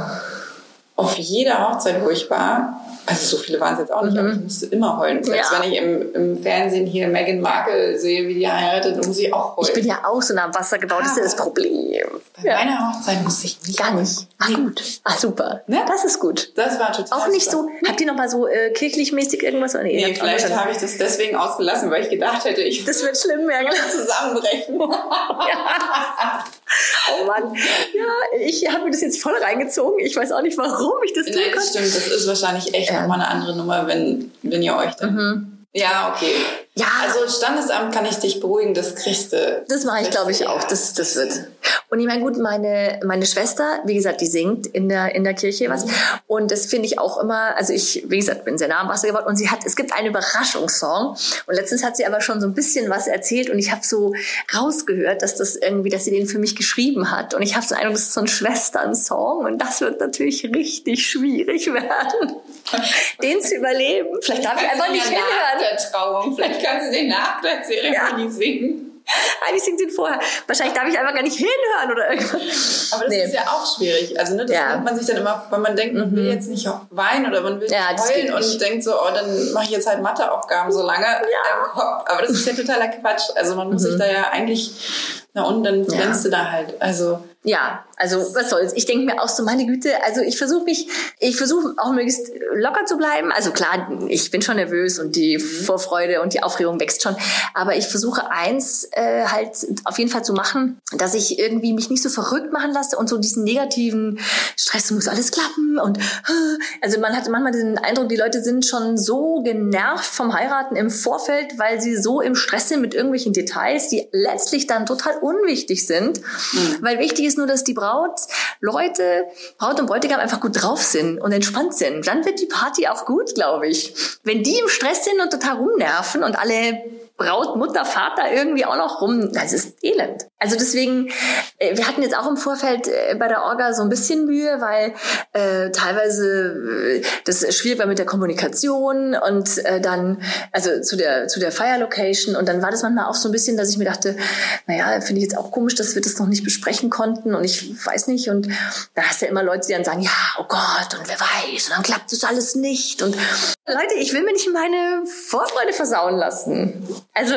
auf jeder Hochzeit, wo ich war, also so viele waren es jetzt auch nicht, mhm. aber ich musste immer heulen. Selbst ja. wenn ich im, im, Fernsehen hier Meghan Markle sehe, wie die heiratet, muss ich auch heulen. Ich bin ja auch so nah am Wasser gebaut, ah, das ist ja das Problem. Bei ja. meiner Hochzeit musste ich nicht Gar nicht. Ah, gut. Ah, super. Ne? Das ist gut. Das war total Auch nicht super. so, habt ihr noch mal so äh, kirchlich mäßig irgendwas? Nee, nee vielleicht habe ich das deswegen ausgelassen, weil ich gedacht hätte, ich das wird schlimm, ja, genau. zusammenbrechen. ja. Oh Mann. Ja, ich habe mir das jetzt voll reingezogen. Ich weiß auch nicht, warum ich das tue. Nein, das stimmt. Das ist wahrscheinlich echt. Nochmal eine andere Nummer, wenn, wenn ihr euch dann mhm Ja, okay. Ja. Also Standesamt kann ich dich beruhigen, das kriegst du. Das mache ich, glaube ich, auch. Das, das wird. Und ich meine, gut, meine, meine Schwester, wie gesagt, die singt in der, in der Kirche was. Und das finde ich auch immer, also ich, wie gesagt, bin sehr nah am Wasser geworden und sie hat, es gibt einen Überraschungssong. Und letztens hat sie aber schon so ein bisschen was erzählt und ich habe so rausgehört, dass das irgendwie, dass sie den für mich geschrieben hat. Und ich habe so einen Eindruck, das ist so ein Schwestern-Song und das wird natürlich richtig schwierig werden, den zu überleben. Vielleicht darf ich einfach nicht hinhören. Der Trauung. Vielleicht kannst du den nach der Zeremonie ja. singen. Eigentlich singt sie vorher. Wahrscheinlich darf ich einfach gar nicht hinhören oder irgendwas. Aber das nee. ist ja auch schwierig. Also, ne, das ja. man sich dann immer, wenn man denkt, man mhm. will jetzt nicht weinen oder man will ja, nicht heulen und denkt so, oh, dann mache ich jetzt halt Matheaufgaben so lange ja. im Kopf. Aber das ist ja totaler Quatsch. Also, man muss mhm. sich da ja eigentlich, na und dann glänzt du da halt. Also, ja, also was soll's. Ich denke mir auch so, meine Güte, also ich versuche mich, ich versuche auch möglichst locker zu bleiben. Also klar, ich bin schon nervös und die Vorfreude und die Aufregung wächst schon. Aber ich versuche eins äh, halt auf jeden Fall zu machen, dass ich irgendwie mich nicht so verrückt machen lasse und so diesen negativen Stress muss alles klappen und also man hat manchmal den Eindruck, die Leute sind schon so genervt vom Heiraten im Vorfeld, weil sie so im Stress sind mit irgendwelchen Details, die letztlich dann total unwichtig sind, mhm. weil wichtig ist ist nur, dass die Braut, Leute, Braut und Bräutigam einfach gut drauf sind und entspannt sind. Dann wird die Party auch gut, glaube ich. Wenn die im Stress sind und total rumnerven und alle Braut, Mutter, Vater irgendwie auch noch rum. Das ist elend. Also deswegen, äh, wir hatten jetzt auch im Vorfeld äh, bei der Orga so ein bisschen Mühe, weil äh, teilweise äh, das schwierig war mit der Kommunikation und äh, dann, also zu der, zu der Fire Location. Und dann war das manchmal auch so ein bisschen, dass ich mir dachte, naja, finde ich jetzt auch komisch, dass wir das noch nicht besprechen konnten und ich weiß nicht. Und da hast du ja immer Leute, die dann sagen, ja, oh Gott und wer weiß und dann klappt das alles nicht. Und Leute, ich will mir nicht meine Vorfreude versauen lassen. Also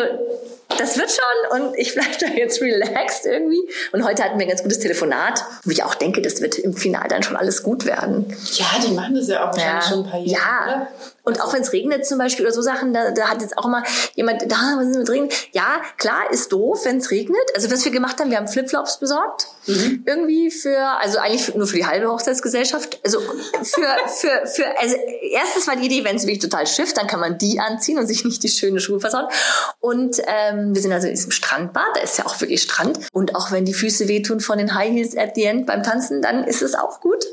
das wird schon und ich bleibe da jetzt relaxed irgendwie. Und heute hatten wir ein ganz gutes Telefonat, wo ich auch denke, das wird im Final dann schon alles gut werden. Ja, die machen das ja auch wahrscheinlich ja. schon ein paar Jahre. Ja, und auch wenn es regnet zum Beispiel oder so Sachen, da, da hat jetzt auch immer jemand, da was ist mit Regen? Ja, klar, ist doof, wenn es regnet. Also was wir gemacht haben, wir haben Flipflops besorgt. Mhm. Irgendwie für, also eigentlich nur für die halbe Hochzeitsgesellschaft. Also für, für, für, also erstens war die Idee, wenn es wirklich total schifft, dann kann man die anziehen und sich nicht die schöne Schuhe versauen. Und ähm, wir sind also in diesem Strandbad, da ist ja auch wirklich Strand. Und auch wenn die Füße wehtun von den High Heels at the end beim Tanzen, dann ist es auch gut.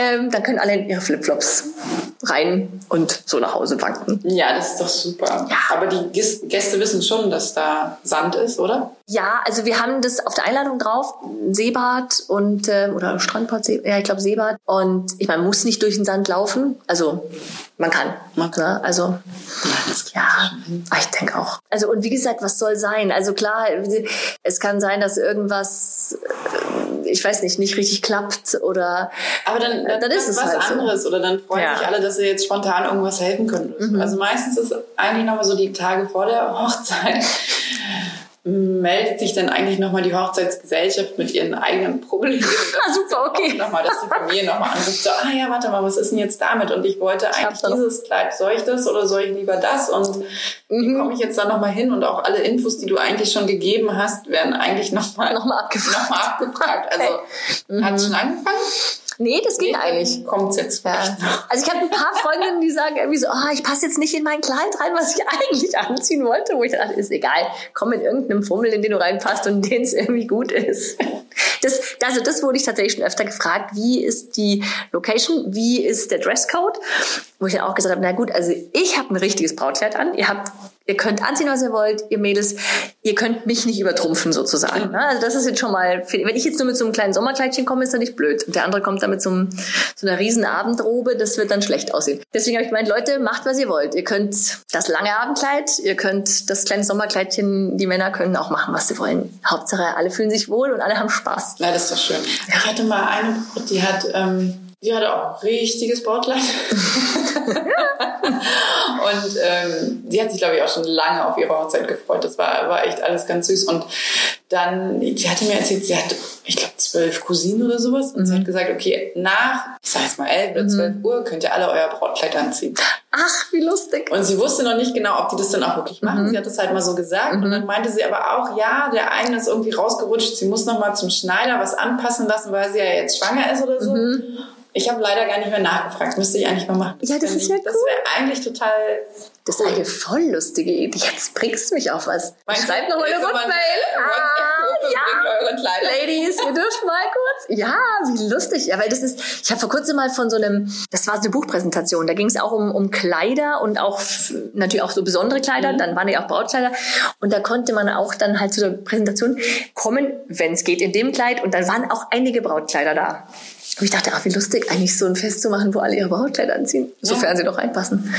Ähm, dann können alle in ihre Flipflops rein und so nach Hause wanken. Ja, das ist doch super. Ja. Aber die Gäste wissen schon, dass da Sand ist, oder? Ja, also wir haben das auf der Einladung drauf, Seebad und äh, oder Strandbad, See, ja, ich glaube Seebad. Und ich meine, man muss nicht durch den Sand laufen. Also man kann. Man kann. Ne? Also ja, ich denke auch. Also und wie gesagt, was soll sein? Also klar, es kann sein, dass irgendwas, äh, ich weiß nicht, nicht richtig klappt oder. Aber dann, dann, dann ist es was halt anderes so. oder dann freuen ja. sich alle, dass sie jetzt spontan irgendwas helfen können. Mhm. Also meistens ist eigentlich nochmal so die Tage vor der Hochzeit meldet sich dann eigentlich nochmal die Hochzeitsgesellschaft mit ihren eigenen Problemen. ah, super, okay. Nochmal, dass die Familie nochmal anruft, so, ah ja, warte mal, was ist denn jetzt damit? Und ich wollte eigentlich ich dieses Kleid, soll ich das oder soll ich lieber das? Und mhm. wie komme ich jetzt da nochmal hin? Und auch alle Infos, die du eigentlich schon gegeben hast, werden eigentlich nochmal noch mal abgefragt. Noch mal abgefragt. Also, okay. hat es schon angefangen? Nee, das ging nee, eigentlich. Kommt jetzt. Ja. Also ich habe ein paar Freundinnen, die sagen irgendwie so, oh, ich passe jetzt nicht in mein Kleid rein, was ich eigentlich anziehen wollte, wo ich dachte, ist egal, komm in irgendeinem Fummel, in den du reinpasst und den es irgendwie gut ist. Das, also das wurde ich tatsächlich schon öfter gefragt, wie ist die Location, wie ist der Dresscode, wo ich dann auch gesagt habe, na gut, also ich habe ein richtiges Brautkleid an, ihr habt Ihr könnt anziehen, was ihr wollt, ihr Mädels. Ihr könnt mich nicht übertrumpfen sozusagen. Ne? Also das ist jetzt schon mal, wenn ich jetzt nur mit so einem kleinen Sommerkleidchen komme, ist das nicht blöd. Und der andere kommt dann mit so, einem, so einer riesen Abendrobe, das wird dann schlecht aussehen. Deswegen habe ich gemeint, Leute, macht, was ihr wollt. Ihr könnt das lange Abendkleid, ihr könnt das kleine Sommerkleidchen, die Männer können auch machen, was sie wollen. Hauptsache, alle fühlen sich wohl und alle haben Spaß. Ja, das ist doch schön. Ich hatte mal eine, die hat... Ähm die hatte auch richtiges Sportkleid. und ähm, sie hat sich, glaube ich, auch schon lange auf ihre Hochzeit gefreut. Das war, war echt alles ganz süß. Und dann, die hatte mir erzählt, sie hat, ich glaube, zwölf Cousinen oder sowas. Und mhm. sie hat gesagt, okay, nach, ich sag jetzt mal elf oder zwölf mhm. Uhr könnt ihr alle euer Brautkleid anziehen. Ach, wie lustig. Und sie wusste noch nicht genau, ob die das dann auch wirklich machen. Mhm. Sie hat das halt mal so gesagt. Und dann mhm. meinte sie aber auch, ja, der eine ist irgendwie rausgerutscht. Sie muss noch mal zum Schneider was anpassen lassen, weil sie ja jetzt schwanger ist oder so. Mhm. Ich habe leider gar nicht mehr nachgefragt. Müsste ich eigentlich mal machen. Ja, das ist ja cool. Das wäre eigentlich total. Das ist eine voll lustige Idee. Jetzt bringst du mich auf was. Schreib noch mal eine Rückmail. Ah, ja. Ladies, wir dürfen mal kurz. Ja, wie lustig. Ja, weil das ist, ich habe vor kurzem mal von so einem, das war so eine Buchpräsentation. Da ging es auch um, um Kleider und auch natürlich auch so besondere Kleider. Mhm. Dann waren ja auch Brautkleider. Und da konnte man auch dann halt zu der Präsentation kommen, wenn es geht, in dem Kleid. Und dann waren auch einige Brautkleider da. Und ich dachte, ach, wie lustig, eigentlich so ein Fest zu machen, wo alle ihre Brautkleider anziehen. Sofern ja. sie noch reinpassen.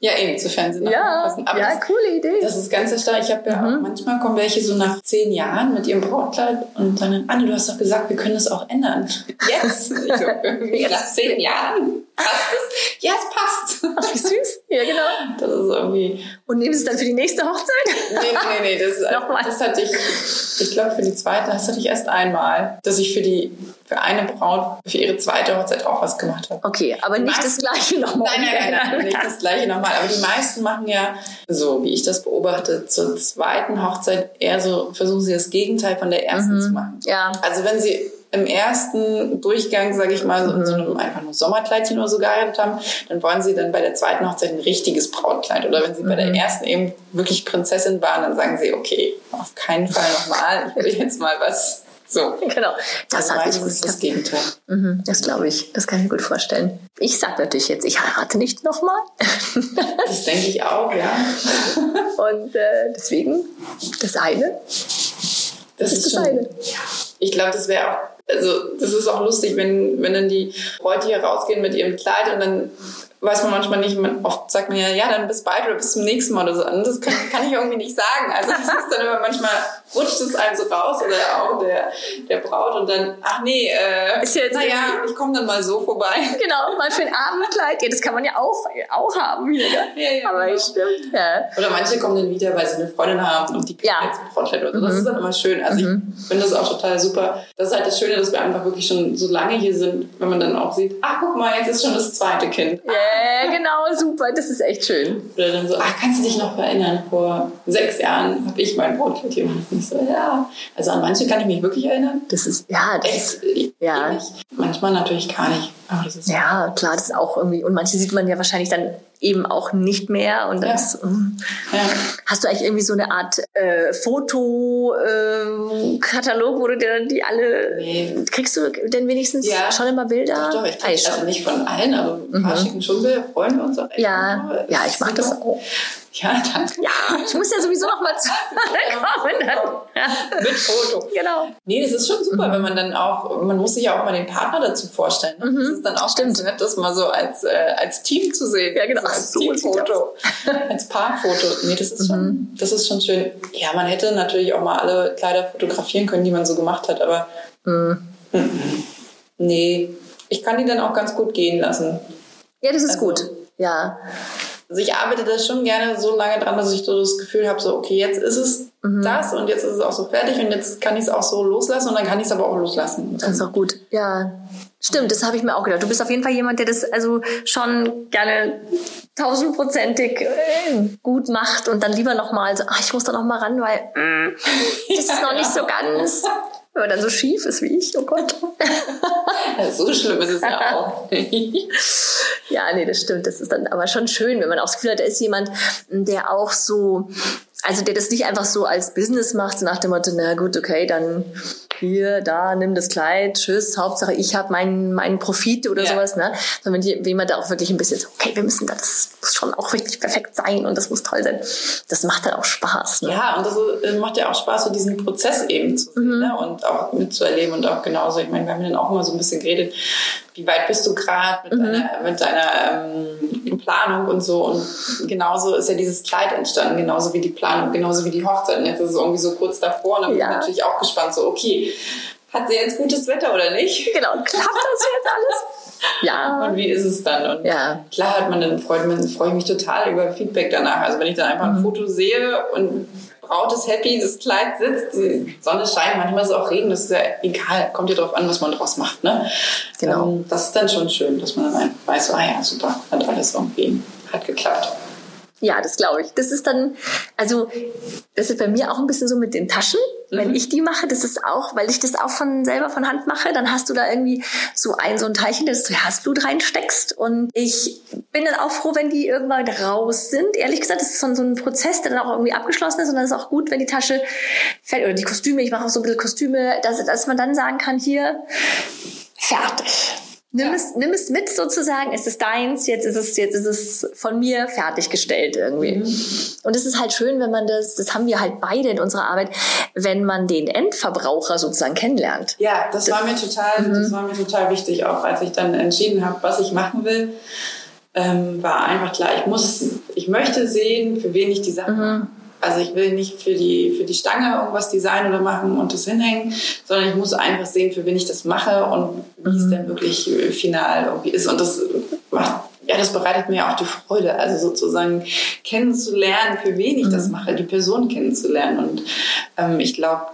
Ja, eben, sofern sie noch ja, reinpassen. Aber ja, das, coole Idee. Das ist ganz erstaunlich. Ich habe ja mhm. auch, manchmal kommen welche so nach zehn Jahren mit ihrem Brautkleid und sagen, Anne, du hast doch gesagt, wir können das auch ändern. Jetzt? so, irgendwie nach zehn Jahren. Passt es? Ja, es passt. Ach, wie süß. Ja, genau. Das ist irgendwie. Und nehmen Sie es dann für die nächste Hochzeit? Nee, nee, nee. Das, Nochmal. das hatte ich, ich glaube, für die zweite, das hatte ich erst einmal, dass ich für die, für eine Braut, für ihre zweite Hochzeit auch was gemacht habe. Okay, aber nicht meisten, das Gleiche nochmal. Nein, nein, nein, nein, nicht das Gleiche nochmal. Aber die meisten machen ja, so wie ich das beobachte, zur zweiten Hochzeit eher so, versuchen sie das Gegenteil von der ersten mhm. zu machen. Ja. Also wenn sie im ersten Durchgang, sage ich mal, in so einem einfach nur Sommerkleidchen oder so geheiratet haben, dann wollen sie dann bei der zweiten Hochzeit ein richtiges Brautkleid. Oder wenn sie mhm. bei der mhm. ersten eben wirklich Prinzessin waren, dann sagen sie, okay, auf keinen Fall nochmal, ich will jetzt mal was so. Genau. Das also meistens ist das Gegenteil. Mhm, das glaube ich. Das kann ich mir gut vorstellen. Ich sage natürlich jetzt, ich heirate nicht nochmal. das denke ich auch, ja. Und äh, deswegen das eine. Das, das ist das eine. Ich glaube, das wäre auch also das ist auch lustig, wenn, wenn dann die Leute hier rausgehen mit ihrem Kleid und dann weiß man manchmal nicht, man, oft sagt man ja, ja, dann bis bald oder bis zum nächsten Mal oder so. Und das kann, kann ich irgendwie nicht sagen. Also das ist dann immer manchmal, rutscht es einem so raus oder auch der, der Braut und dann, ach nee, äh, ist jetzt naja, ich komme dann mal so vorbei. Genau, mal für ein Abendkleid. Ja, das kann man ja auch, auch haben hier. Ja, ja, Aber genau. stimmt, ja. Oder manche kommen dann wieder, weil sie eine Freundin haben und die ja. jetzt ein Brautkleid oder so. Das mhm. ist dann immer schön. Also mhm. ich finde das auch total super. Das ist halt das Schöne, dass wir einfach wirklich schon so lange hier sind, wenn man dann auch sieht, ach guck mal, jetzt ist schon das zweite Kind. Yeah genau, super. Das ist echt schön. Oder dann so, ach, kannst du dich noch erinnern? Vor sechs Jahren habe ich mein Brautkleid hier gemacht. Ich so, ja. Also an manche kann ich mich wirklich erinnern. Das ist, ja, das ist, ja. Manchmal natürlich gar nicht. Aber das ist ja, klar, das ist auch irgendwie, und manche sieht man ja wahrscheinlich dann eben auch nicht mehr. Und ja. Ist, mm. ja. hast du eigentlich irgendwie so eine Art äh, Fotokatalog, äh, wo du dir dann die alle nee. kriegst du denn wenigstens ja. schon immer Bilder? Doch, doch ich krieg, also nicht von allen, aber ein paar mhm. schicken schon Bilder, freuen wir uns auch echt. Ja, ja, ich mache das auch. Ja, danke. Ja, ich muss ja sowieso noch mal zu kommen. Ja. Mit Foto. Genau. Nee, das ist schon super, mhm. wenn man dann auch, man muss sich ja auch mal den Partner dazu vorstellen. Ne? Mhm. Das ist dann auch Stimmt. ganz nett, das mal so als, äh, als Team zu sehen. Ja, genau. als so Teamfoto. als Paarfoto. Nee, das ist, schon, mhm. das ist schon schön. Ja, man hätte natürlich auch mal alle Kleider fotografieren können, die man so gemacht hat, aber mhm. nee, ich kann die dann auch ganz gut gehen lassen. Ja, das ist also, gut. Ja. Also ich arbeite da schon gerne so lange dran, dass ich so das Gefühl habe, so okay, jetzt ist es mhm. das und jetzt ist es auch so fertig und jetzt kann ich es auch so loslassen und dann kann ich es aber auch loslassen. Das ist auch gut. Ja, stimmt, das habe ich mir auch gedacht. Du bist auf jeden Fall jemand, der das also schon gerne tausendprozentig äh, gut macht und dann lieber nochmal so, ach, ich muss da nochmal ran, weil mm, das ist noch nicht so ganz wenn man dann so schief ist wie ich, oh Gott. so schlimm ist es ja auch. ja, nee, das stimmt. Das ist dann aber schon schön, wenn man auch das Gefühl hat, da ist jemand, der auch so, also der das nicht einfach so als Business macht, so nach dem Motto, na gut, okay, dann hier, da, nimm das Kleid, tschüss, Hauptsache ich habe meinen meinen Profit oder ja. sowas, ne? Sondern wenn jemand da auch wirklich ein bisschen so, okay, wir müssen da, das muss schon auch wirklich perfekt sein und das muss toll sein. Das macht dann auch Spaß. Ne? Ja, und das äh, macht ja auch Spaß, so diesen Prozess eben zu sehen mhm. ne? und auch mitzuerleben und auch genauso. Ich meine, wir haben dann auch immer so ein bisschen geredet, wie weit bist du gerade mit, mhm. deiner, mit deiner ähm, Planung und so. Und genauso ist ja dieses Kleid entstanden, genauso wie die Planung, genauso wie die Hochzeit. Und jetzt ist es irgendwie so kurz davor und dann ja. bin ich natürlich auch gespannt, so, okay, hat sie jetzt gutes Wetter oder nicht? Genau, klappt das jetzt alles? Ja. Und wie ist es dann? Und ja. klar hat man dann freut, man freue ich mich total über Feedback danach. Also wenn ich dann einfach ein mhm. Foto sehe und Braut ist happy, das Kleid sitzt, die Sonne scheint, manchmal ist es auch Regen, das ist ja egal, kommt ja darauf an, was man draus macht. Ne? Genau. Ähm, das ist dann schon schön, dass man dann weiß, ah ja, super, hat alles irgendwie, hat geklappt. Ja, das glaube ich. Das ist dann, also das ist bei mir auch ein bisschen so mit den Taschen. Mhm. Wenn ich die mache, das ist auch, weil ich das auch von selber von Hand mache, dann hast du da irgendwie so ein so ein Teilchen, das du Herzblut reinsteckst. Und ich bin dann auch froh, wenn die irgendwann raus sind. Ehrlich gesagt, das ist so ein Prozess, der dann auch irgendwie abgeschlossen ist. Und dann ist auch gut, wenn die Tasche fällt oder die Kostüme. Ich mache auch so ein bisschen Kostüme, dass, dass man dann sagen kann, hier fertig. Nimm, ja. es, nimm es mit sozusagen, es ist deins, jetzt ist es, jetzt ist es von mir fertiggestellt irgendwie. Mhm. Und es ist halt schön, wenn man das, das haben wir halt beide in unserer Arbeit, wenn man den Endverbraucher sozusagen kennenlernt. Ja, das, das war mir total, mhm. das war mir total wichtig, auch als ich dann entschieden habe, was ich machen will, ähm, war einfach klar, ich muss, ich möchte sehen, für wen ich die Sachen mhm. Also ich will nicht für die, für die Stange irgendwas designen oder machen und das hinhängen, sondern ich muss einfach sehen, für wen ich das mache und wie mhm. es denn wirklich final irgendwie ist. Und das macht, ja, das bereitet mir auch die Freude, also sozusagen kennenzulernen, für wen ich mhm. das mache, die Person kennenzulernen. Und ähm, ich glaube,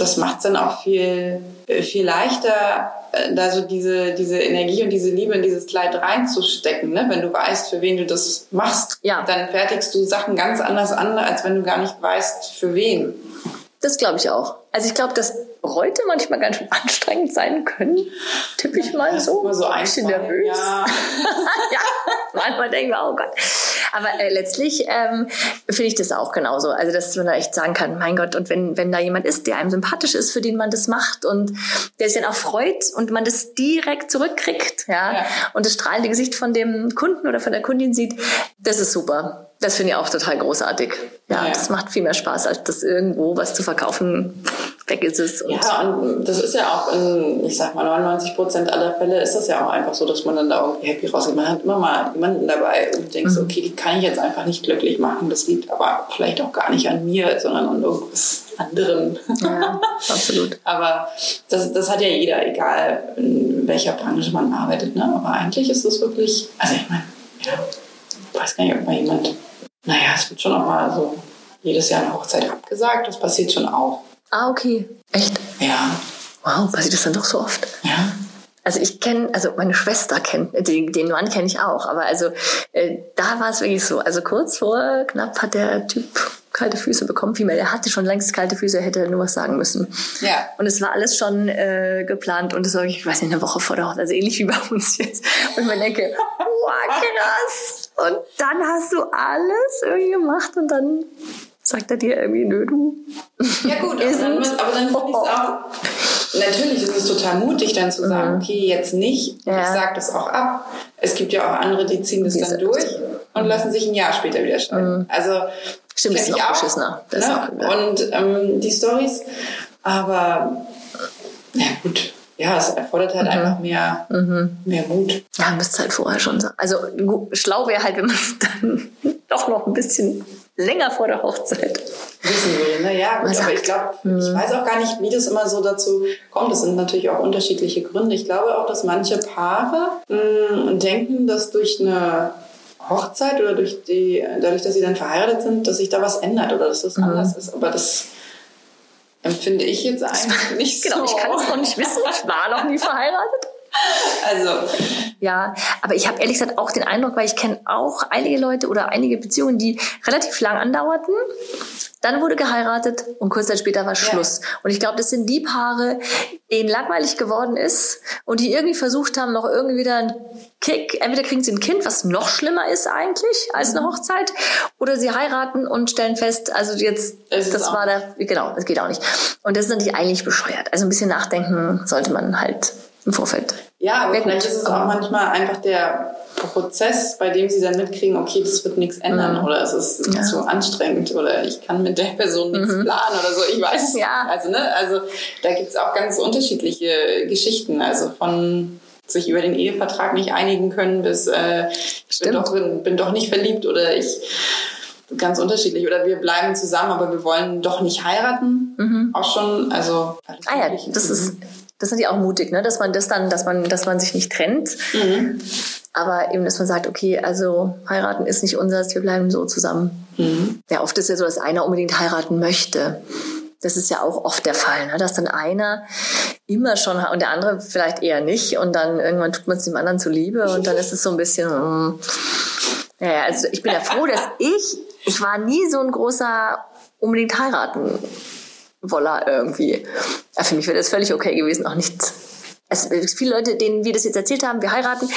das macht es dann auch viel, viel leichter, äh, da so diese, diese Energie und diese Liebe in dieses Kleid reinzustecken. Ne? Wenn du weißt, für wen du das machst, ja. dann fertigst du Sachen ganz anders an, als wenn du gar nicht weißt, für wen. Das glaube ich auch. Also ich glaube, dass Bräute manchmal ganz schön anstrengend sein können. Tippe ich mal so. Immer so ein bisschen nervös. Ja. ja, manchmal denken wir, oh Gott. Aber äh, letztlich ähm, finde ich das auch genauso. Also, dass man da echt sagen kann, mein Gott, und wenn, wenn da jemand ist, der einem sympathisch ist, für den man das macht und der sich dann auch freut und man das direkt zurückkriegt, ja, ja. und das strahlende Gesicht von dem Kunden oder von der Kundin sieht, das ist super. Das finde ich auch total großartig. Ja, ja, das macht viel mehr Spaß, als das irgendwo was zu verkaufen. Weg ist es. Und ja, und das ist ja auch in, ich sag mal, 99 Prozent aller Fälle ist das ja auch einfach so, dass man dann da irgendwie happy rausgeht. Man hat immer mal jemanden dabei und denkt mhm. so, okay, die kann ich jetzt einfach nicht glücklich machen. Das liegt aber vielleicht auch gar nicht an mir, sondern an irgendwas anderem. Ja, absolut. aber das, das hat ja jeder, egal in welcher Branche man arbeitet. Ne? Aber eigentlich ist das wirklich, also ich meine, ja, ich weiß gar nicht, ob mal jemand naja, es wird schon auch mal so jedes Jahr eine Hochzeit abgesagt. Das passiert schon auch. Ah, okay. Echt? Ja. Wow, passiert das dann doch so oft? Ja. Also ich kenne, also meine Schwester kennt, den, den Mann kenne ich auch, aber also äh, da war es wirklich so. Also kurz vor knapp hat der Typ kalte Füße bekommen. Vielmehr, er hatte schon längst kalte Füße, er hätte nur was sagen müssen. Ja. Und es war alles schon äh, geplant und es war, ich weiß nicht, eine Woche vor der Hochzeit, also ähnlich wie bei uns jetzt. Und man denke, wow, krass. Und dann hast du alles irgendwie gemacht und dann sagt er dir irgendwie, nö, du. Ja gut, aber dann, aber dann finde ich es auch, natürlich ist es total mutig dann zu sagen, mhm. okay, jetzt nicht, ja. ich sage das auch ab. Es gibt ja auch andere, die ziehen das die dann durch und lassen sich ein Jahr später wieder scheiden. Mhm. Also Stimmt, das ist noch beschissener. Ne? auch, Und ähm, die Stories, aber ja gut, ja, es erfordert halt mhm. einfach mehr, mhm. mehr Mut. Ja, müsste halt vorher schon sagen. Also schlau wäre halt, wenn man es dann doch noch ein bisschen länger vor der Hochzeit wissen will. Ne? Ja, gut, aber ich glaube, mhm. ich weiß auch gar nicht, wie das immer so dazu kommt. Das sind natürlich auch unterschiedliche Gründe. Ich glaube auch, dass manche Paare mh, denken, dass durch eine Hochzeit oder durch die, dadurch, dass sie dann verheiratet sind, dass sich da was ändert oder dass das mhm. anders ist. Aber das empfinde ich jetzt eigentlich nicht genau, so. Genau, ich kann es noch nicht wissen. Ich war noch nie verheiratet. Also. Ja, aber ich habe ehrlich gesagt auch den Eindruck, weil ich kenne auch einige Leute oder einige Beziehungen, die relativ lang andauerten. Dann wurde geheiratet und kurz Zeit später war Schluss. Ja. Und ich glaube, das sind die Paare, denen langweilig geworden ist und die irgendwie versucht haben, noch irgendwie wieder einen Kick. Entweder kriegen sie ein Kind, was noch schlimmer ist eigentlich als eine mhm. Hochzeit, oder sie heiraten und stellen fest, also jetzt, das war da, genau, das geht auch nicht. Und das ist natürlich eigentlich bescheuert. Also ein bisschen nachdenken sollte man halt im Vorfeld. Ja, aber vielleicht ist es auch manchmal einfach der Prozess, bei dem sie dann mitkriegen, okay, das wird nichts ändern mhm. oder es ist ja. zu anstrengend oder ich kann mit der Person nichts mhm. planen oder so. Ich weiß es ja. nicht. Also, ne, also da gibt es auch ganz unterschiedliche Geschichten. Also von sich über den Ehevertrag nicht einigen können bis äh, ich bin doch, bin doch nicht verliebt oder ich ganz unterschiedlich. Oder wir bleiben zusammen, aber wir wollen doch nicht heiraten. Mhm. Auch schon, also. Ah ja, das ist, das ist natürlich auch mutig, ne? dass man das dann, dass man, dass man sich nicht trennt. Mhm. Aber eben, dass man sagt, okay, also heiraten ist nicht unseres, wir bleiben so zusammen. Mhm. Ja, oft ist ja so, dass einer unbedingt heiraten möchte. Das ist ja auch oft der Fall, ne? dass dann einer immer schon und der andere vielleicht eher nicht und dann irgendwann tut man es dem anderen zuliebe und dann ist es so ein bisschen. Mm, ja, also ich bin ja froh, dass ich, ich war nie so ein großer unbedingt heiraten Woller irgendwie. Ja, für mich wäre das völlig okay gewesen, auch nicht es, viele Leute, denen wir das jetzt erzählt haben, wir heiraten,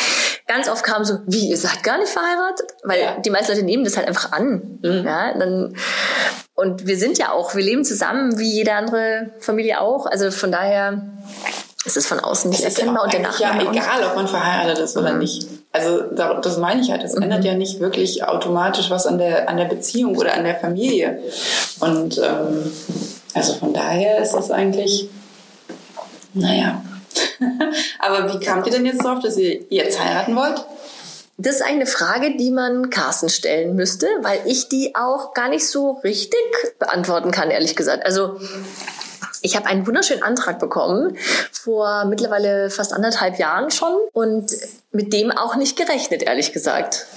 ganz oft kam so, wie, ihr seid gar nicht verheiratet? Weil ja. die meisten Leute nehmen das halt einfach an. Mhm. Ja, dann, und wir sind ja auch, wir leben zusammen, wie jede andere Familie auch. Also von daher ist es von außen nicht erkennbar. Ja und danach ja egal, ob man verheiratet ist oder mhm. nicht. Also das meine ich halt. Das mhm. ändert ja nicht wirklich automatisch was an der, an der Beziehung oder an der Familie. Und ähm, also von daher ist es eigentlich, naja, Aber wie kamt ihr denn jetzt drauf, dass ihr jetzt heiraten wollt? Das ist eine Frage, die man Carsten stellen müsste, weil ich die auch gar nicht so richtig beantworten kann, ehrlich gesagt. Also ich habe einen wunderschönen Antrag bekommen vor mittlerweile fast anderthalb Jahren schon und mit dem auch nicht gerechnet, ehrlich gesagt.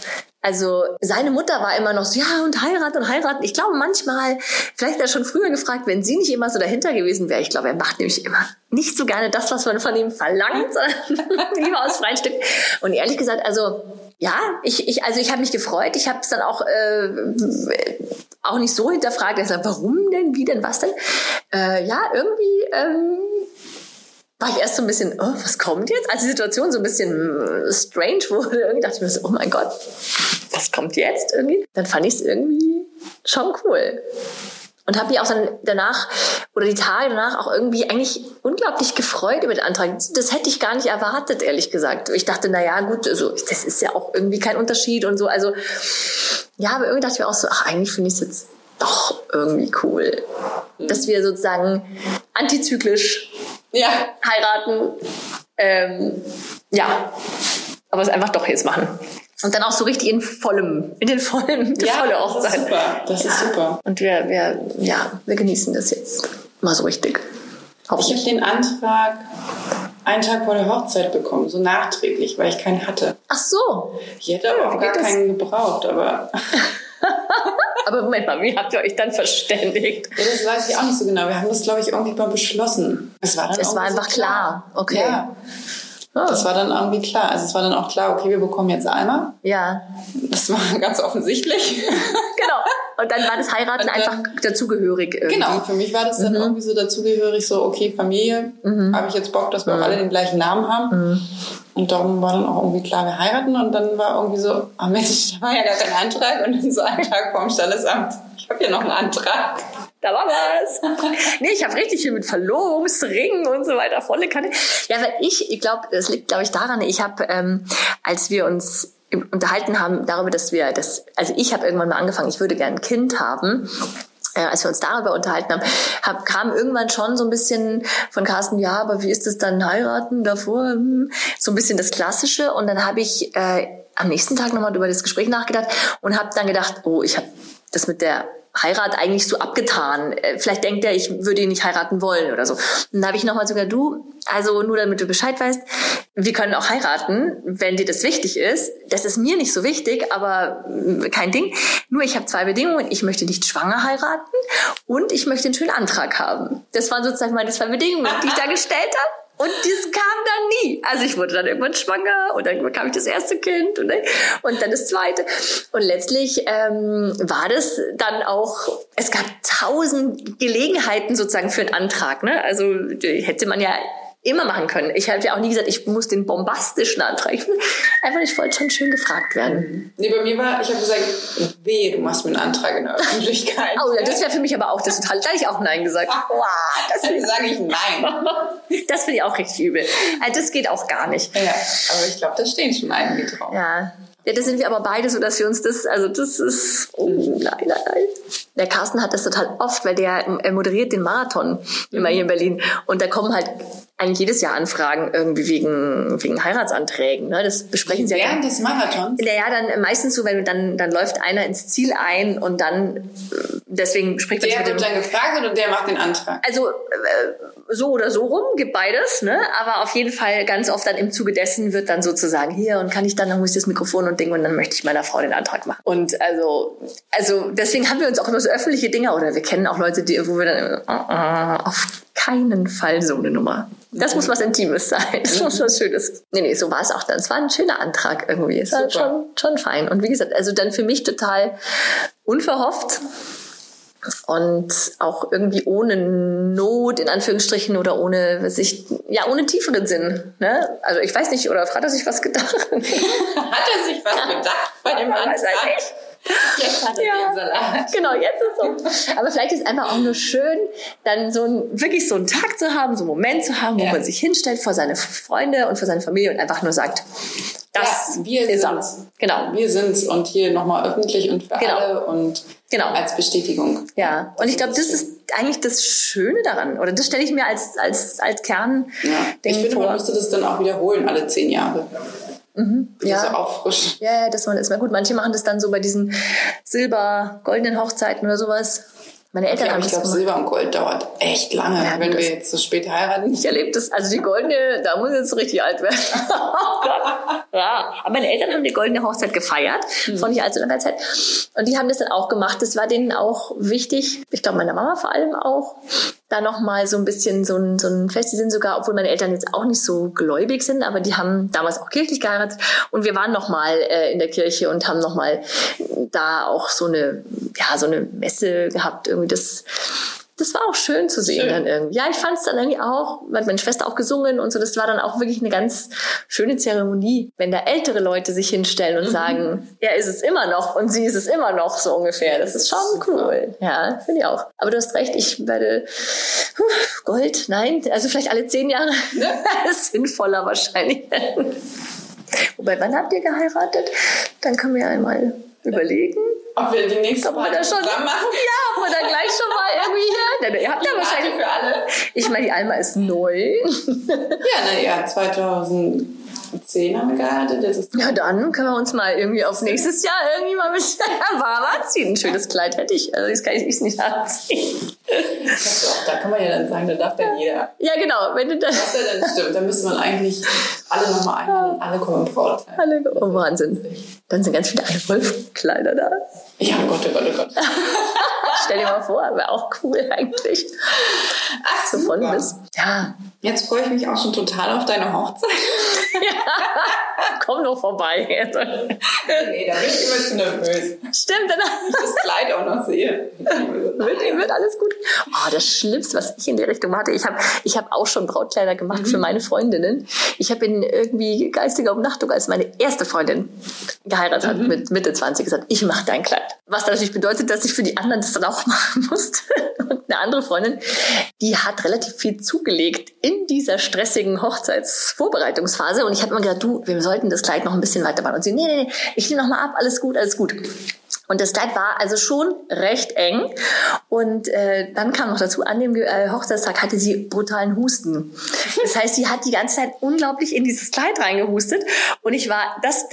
Also seine Mutter war immer noch so, ja, und heiraten und heiraten. Ich glaube manchmal, vielleicht hat er schon früher gefragt, wenn sie nicht immer so dahinter gewesen wäre. Ich glaube, er macht nämlich immer nicht so gerne das, was man von ihm verlangt, sondern lieber aus freien Stück. Und ehrlich gesagt, also ja, ich, ich also ich habe mich gefreut. Ich habe es dann auch äh, auch nicht so hinterfragt. Er sagt, warum denn, wie denn, was denn? Äh, ja, irgendwie ähm, war ich erst so ein bisschen, oh, was kommt jetzt? Als die Situation so ein bisschen strange wurde, irgendwie dachte ich mir so, oh mein Gott, was kommt jetzt irgendwie? Dann fand ich es irgendwie schon cool. Und habe mich auch dann danach oder die Tage danach auch irgendwie eigentlich unglaublich gefreut über den Antrag. Das hätte ich gar nicht erwartet, ehrlich gesagt. Ich dachte, na ja, gut, also, das ist ja auch irgendwie kein Unterschied und so. Also, ja, aber irgendwie dachte ich mir auch so, ach, eigentlich finde ich es jetzt doch irgendwie cool, dass wir sozusagen antizyklisch ja. heiraten. Ähm, ja, aber es einfach doch jetzt machen. Und dann auch so richtig in vollem, in den vollen, die ja, volle Hochzeit. Das ist super. Das ja. ist super. Und wir, wir, ja, wir genießen das jetzt mal so richtig. Ich habe den Antrag einen Tag vor der Hochzeit bekommen, so nachträglich, weil ich keinen hatte. Ach so. Ich hätte aber auch gar keinen gebraucht, aber. aber Moment mal, wie habt ihr euch dann verständigt? Ja, das weiß ich auch nicht so genau. Wir haben das, glaube ich, irgendwie mal beschlossen. Es war dann Es war einfach klar. klar. Okay. Ja. Oh. Das war dann irgendwie klar. Also es war dann auch klar, okay, wir bekommen jetzt Eimer. Ja. Das war ganz offensichtlich. genau. Und dann war das Heiraten dann, einfach dazugehörig. Irgendwie. Genau, für mich war das dann mhm. irgendwie so dazugehörig, so, okay, Familie, mhm. habe ich jetzt Bock, dass wir mhm. auch alle den gleichen Namen haben. Mhm. Und darum war dann auch irgendwie klar, wir heiraten. Und dann war irgendwie so, ah Mensch, da war ja gar kein Antrag. Und dann so einen Tag vorm Standesamt, ich habe ja noch einen Antrag da war was. nee, ich habe richtig viel mit Verlobungsringen und so weiter, volle Kanne. Ja, weil ich, ich glaube, das liegt, glaube ich, daran, ich habe, ähm, als wir uns unterhalten haben darüber, dass wir das, also ich habe irgendwann mal angefangen, ich würde gerne ein Kind haben. Äh, als wir uns darüber unterhalten haben, hab, kam irgendwann schon so ein bisschen von Carsten, ja, aber wie ist es dann heiraten davor? Hm, so ein bisschen das Klassische. Und dann habe ich äh, am nächsten Tag nochmal über das Gespräch nachgedacht und habe dann gedacht, oh, ich habe das mit der Heirat eigentlich so abgetan. Äh, vielleicht denkt er, ich würde ihn nicht heiraten wollen oder so. Und dann habe ich nochmal sogar du, also nur damit du Bescheid weißt, wir können auch heiraten, wenn dir das wichtig ist. Das ist mir nicht so wichtig, aber mm, kein Ding. Nur ich habe zwei Bedingungen. Ich möchte nicht schwanger heiraten und ich möchte einen schönen Antrag haben. Das waren sozusagen meine zwei Bedingungen, die ich da gestellt habe. Und das kam dann nie. Also ich wurde dann irgendwann schwanger und dann bekam ich das erste Kind und dann, und dann das zweite. Und letztlich ähm, war das dann auch, es gab tausend Gelegenheiten sozusagen für einen Antrag. Ne? Also hätte man ja immer machen können. Ich habe ja auch nie gesagt, ich muss den bombastischen Antrag. Ich einfach, ich wollte schon schön gefragt werden. Nee, bei mir war, ich habe gesagt, weh, du machst mir einen Antrag in der Öffentlichkeit. oh ja, das wäre für mich aber auch das total. Da hätte ich auch Nein gesagt. Wow, das sage ich Nein. das finde ich auch richtig übel. Also das geht auch gar nicht. Ja, aber ich glaube, da stehen schon einige drauf. Ja. Ja, das sind wir aber beide so, dass wir uns das, also das ist, oh, nein, nein, nein. Der Carsten hat das total oft, weil der er moderiert den Marathon immer hier in Berlin. Und da kommen halt eigentlich jedes Jahr Anfragen irgendwie wegen, wegen Heiratsanträgen. Ne? Das besprechen sie ja. Während des Marathons? Naja, dann meistens so, wenn dann, dann läuft einer ins Ziel ein und dann, deswegen spricht man Der wird dann gefragt oder der macht den Antrag? Also, äh, so oder so rum, gibt beides, ne? Aber auf jeden Fall ganz oft dann im Zuge dessen wird dann sozusagen hier und kann ich dann, dann muss ich das Mikrofon und Ding und dann möchte ich meiner Frau den Antrag machen. Und also, also deswegen haben wir uns auch immer so öffentliche Dinge oder wir kennen auch Leute, die, wo wir dann uh, uh, auf keinen Fall so eine Nummer. Das muss was Intimes sein. Das muss was Schönes. Nee, nee, so war es auch dann. Es war ein schöner Antrag irgendwie. Es war schon, schon fein. Und wie gesagt, also dann für mich total unverhofft und auch irgendwie ohne Not in Anführungsstrichen oder ohne sich ja ohne tieferen Sinn ne? also ich weiß nicht oder hat er sich was gedacht hat er sich was gedacht bei dem Antrag Jetzt hat er ja, den Salat. Genau, jetzt ist so. Aber vielleicht ist es einfach auch nur schön, dann so ein, wirklich so einen Tag zu haben, so einen Moment zu haben, wo ja. man sich hinstellt vor seine Freunde und vor seine Familie und einfach nur sagt, das ja, wir ist sind's. Genau. Wir sind's und hier nochmal öffentlich und für genau. alle und genau. als Bestätigung. Ja, und ich glaube, das ist eigentlich das Schöne daran. Oder das stelle ich mir als, als, als Kern ja. Ich finde, vor. man müsste das dann auch wiederholen, alle zehn Jahre. Mhm. Ja. So auffrischen. Ja, ja, das ist mal gut. Manche machen das dann so bei diesen silber-goldenen Hochzeiten oder sowas. Meine Eltern okay, haben ich glaube, Silber und Gold dauert echt lange, ja, wenn wir jetzt so spät heiraten. Ich erlebe das, also die goldene, da muss ich jetzt richtig alt werden. ja, aber meine Eltern haben die goldene Hochzeit gefeiert, mhm. vor nicht allzu langer Zeit. Und die haben das dann auch gemacht. Das war denen auch wichtig. Ich glaube, meiner Mama vor allem auch da nochmal so ein bisschen so ein, so ein Fest. Die sind sogar, obwohl meine Eltern jetzt auch nicht so gläubig sind, aber die haben damals auch kirchlich geheiratet. Und wir waren nochmal äh, in der Kirche und haben nochmal da auch so eine, ja, so eine Messe gehabt. Irgendwie das das war auch schön zu sehen schön. dann irgendwie. Ja, ich fand es dann irgendwie auch, hat meine Schwester auch gesungen und so. Das war dann auch wirklich eine ganz schöne Zeremonie, wenn da ältere Leute sich hinstellen und mhm. sagen, er ist es immer noch und sie ist es immer noch so ungefähr. Das ist schon cool. Ja, finde ich auch. Aber du hast recht, ich werde huh, Gold, nein, also vielleicht alle zehn Jahre. Ne? Sinnvoller wahrscheinlich. Wobei, wann habt ihr geheiratet? Dann können wir ja einmal überlegen. Ob wir die nächste Party da schon, zusammen machen? Ja, ob wir da gleich schon mal irgendwie hier. Ihr habt ja wahrscheinlich für alle. Ich meine, die Alma ist neu. Ja, naja, 2000. 10 haben wir geheiratet. Jetzt ist ja, dann können wir uns mal irgendwie auf nächstes Jahr irgendwie mal mit warm anziehen. Ein schönes Kleid hätte ich. Also das kann ich nicht anziehen. Auch, da kann man ja dann sagen, da darf dann jeder. Ja, genau. Wenn du das ja dann stimmt, dann müsste man eigentlich alle nochmal einladen. Alle kommen Braut. Alle, oh Wahnsinn. Dann sind ganz viele alle Wolfkleider da. Ja, oh Gott, oh Gott, oh Gott. Stell dir mal vor, wäre auch cool eigentlich. Ach, so von bis. Ja. Jetzt freue ich mich auch schon total auf deine Hochzeit. ja. Komm nur vorbei. nee, da bin ich immer zu nervös. Stimmt, dann. Ich das Kleid auch noch sehe. wird, wird alles gut. Oh, das Schlimmste, was ich in die Richtung hatte, ich habe ich hab auch schon Brautkleider gemacht mhm. für meine Freundinnen. Ich habe in irgendwie geistiger Umnachtung, als meine erste Freundin geheiratet hat, mhm. mit Mitte 20, gesagt, ich mache dein Kleid. Was natürlich bedeutet, dass ich für die anderen das dann auch machen musste. Und eine andere Freundin, die hat relativ viel zugelegt in dieser stressigen Hochzeitsvorbereitungsphase. Und ich habe immer gedacht, du, wir sollten das Kleid noch ein bisschen weiter machen. Und sie, nee, nee, nee, ich nehme noch mal ab, alles gut, alles gut. Und das Kleid war also schon recht eng. Und äh, dann kam noch dazu, an dem äh, Hochzeitstag hatte sie brutalen Husten. Das heißt, sie hat die ganze Zeit unglaublich in dieses Kleid reingehustet. Und ich war, das,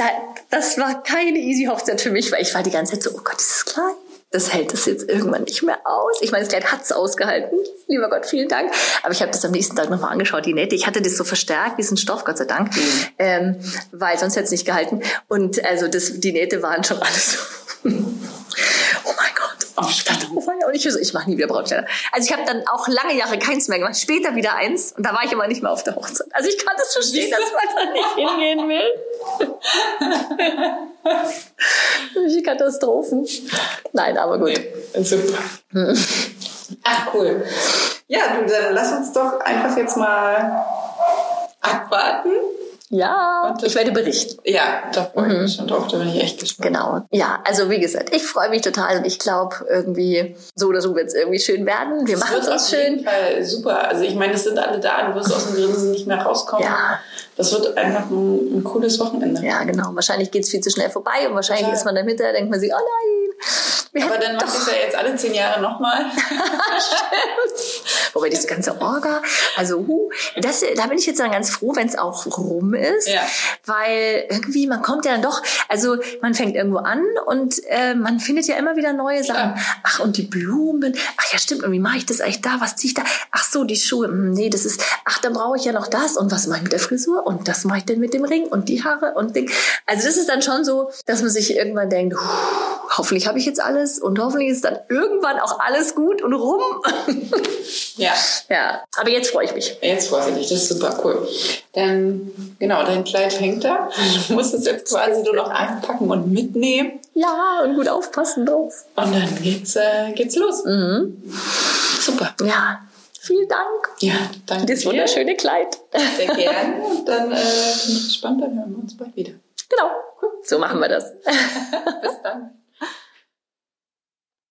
das war keine easy Hochzeit für mich, weil ich war die ganze Zeit so, oh Gott, dieses Kleid das hält das jetzt irgendwann nicht mehr aus. Ich meine, das Kleid hat's ausgehalten. Lieber Gott, vielen Dank. Aber ich habe das am nächsten Tag nochmal angeschaut, die Nähte. Ich hatte das so verstärkt, diesen Stoff, Gott sei Dank, mhm. ähm, weil sonst hätte es nicht gehalten. Und also das, die Nähte waren schon alles so. Oh mein Gott. Oh, dachte, oh, und ich, ich mache nie wieder Brautkleider. Also ich habe dann auch lange Jahre keins mehr gemacht, später wieder eins und da war ich immer nicht mehr auf der Hochzeit. Also ich kann das verstehen, dass man da nicht hingehen will. Welche Katastrophen. Nein, aber gut. Nee, super. Ach, cool. Ja, du, dann lass uns doch einfach jetzt mal abwarten ja, ich werde berichten. Ja, da freue ich mhm. mich schon drauf, da bin ich echt gespannt. Genau. Ja, also wie gesagt, ich freue mich total und ich glaube irgendwie, so oder so wird es irgendwie schön werden. Wir machen es uns schön. Auf jeden Fall super. Also ich meine, es sind alle da, du wirst aus dem Grinsen nicht mehr rauskommen. Ja. Das wird einfach ein, ein cooles Wochenende. Ja, genau. Wahrscheinlich geht es viel zu schnell vorbei und wahrscheinlich ja. ist man dann hinterher, denkt man sich, oh nein, Aber dann machst du es ja jetzt alle zehn Jahre nochmal. Wobei diese ganze Orga, also hu, das, da bin ich jetzt dann ganz froh, wenn es auch rum ist. Ja. Weil irgendwie, man kommt ja dann doch, also man fängt irgendwo an und äh, man findet ja immer wieder neue Sachen. Ja. Ach, und die Blumen. Ach ja, stimmt, irgendwie mache ich das eigentlich da, was ziehe ich da? Ach so, die Schuhe. Hm, nee, das ist, ach, dann brauche ich ja noch das. Und was mache ich mit der Frisur? Und das mache ich denn mit dem Ring und die Haare und Ding. Also das ist dann schon so, dass man sich irgendwann denkt, hoffentlich habe ich jetzt alles und hoffentlich ist dann irgendwann auch alles gut und rum. ja. Ja, aber jetzt freue ich mich. Jetzt freue ich mich, das ist super cool. Dann, genau, dein Kleid hängt da. Du musst es jetzt quasi nur noch einpacken und mitnehmen. Ja, und gut aufpassen drauf. Und dann geht's, äh, geht's los. Mhm. Super. Ja, vielen Dank. Ja, danke. Das wunderschöne Kleid. Sehr gerne. Und dann äh, bin ich gespannt, dann hören wir uns bald wieder. Genau. So machen wir das. Bis dann.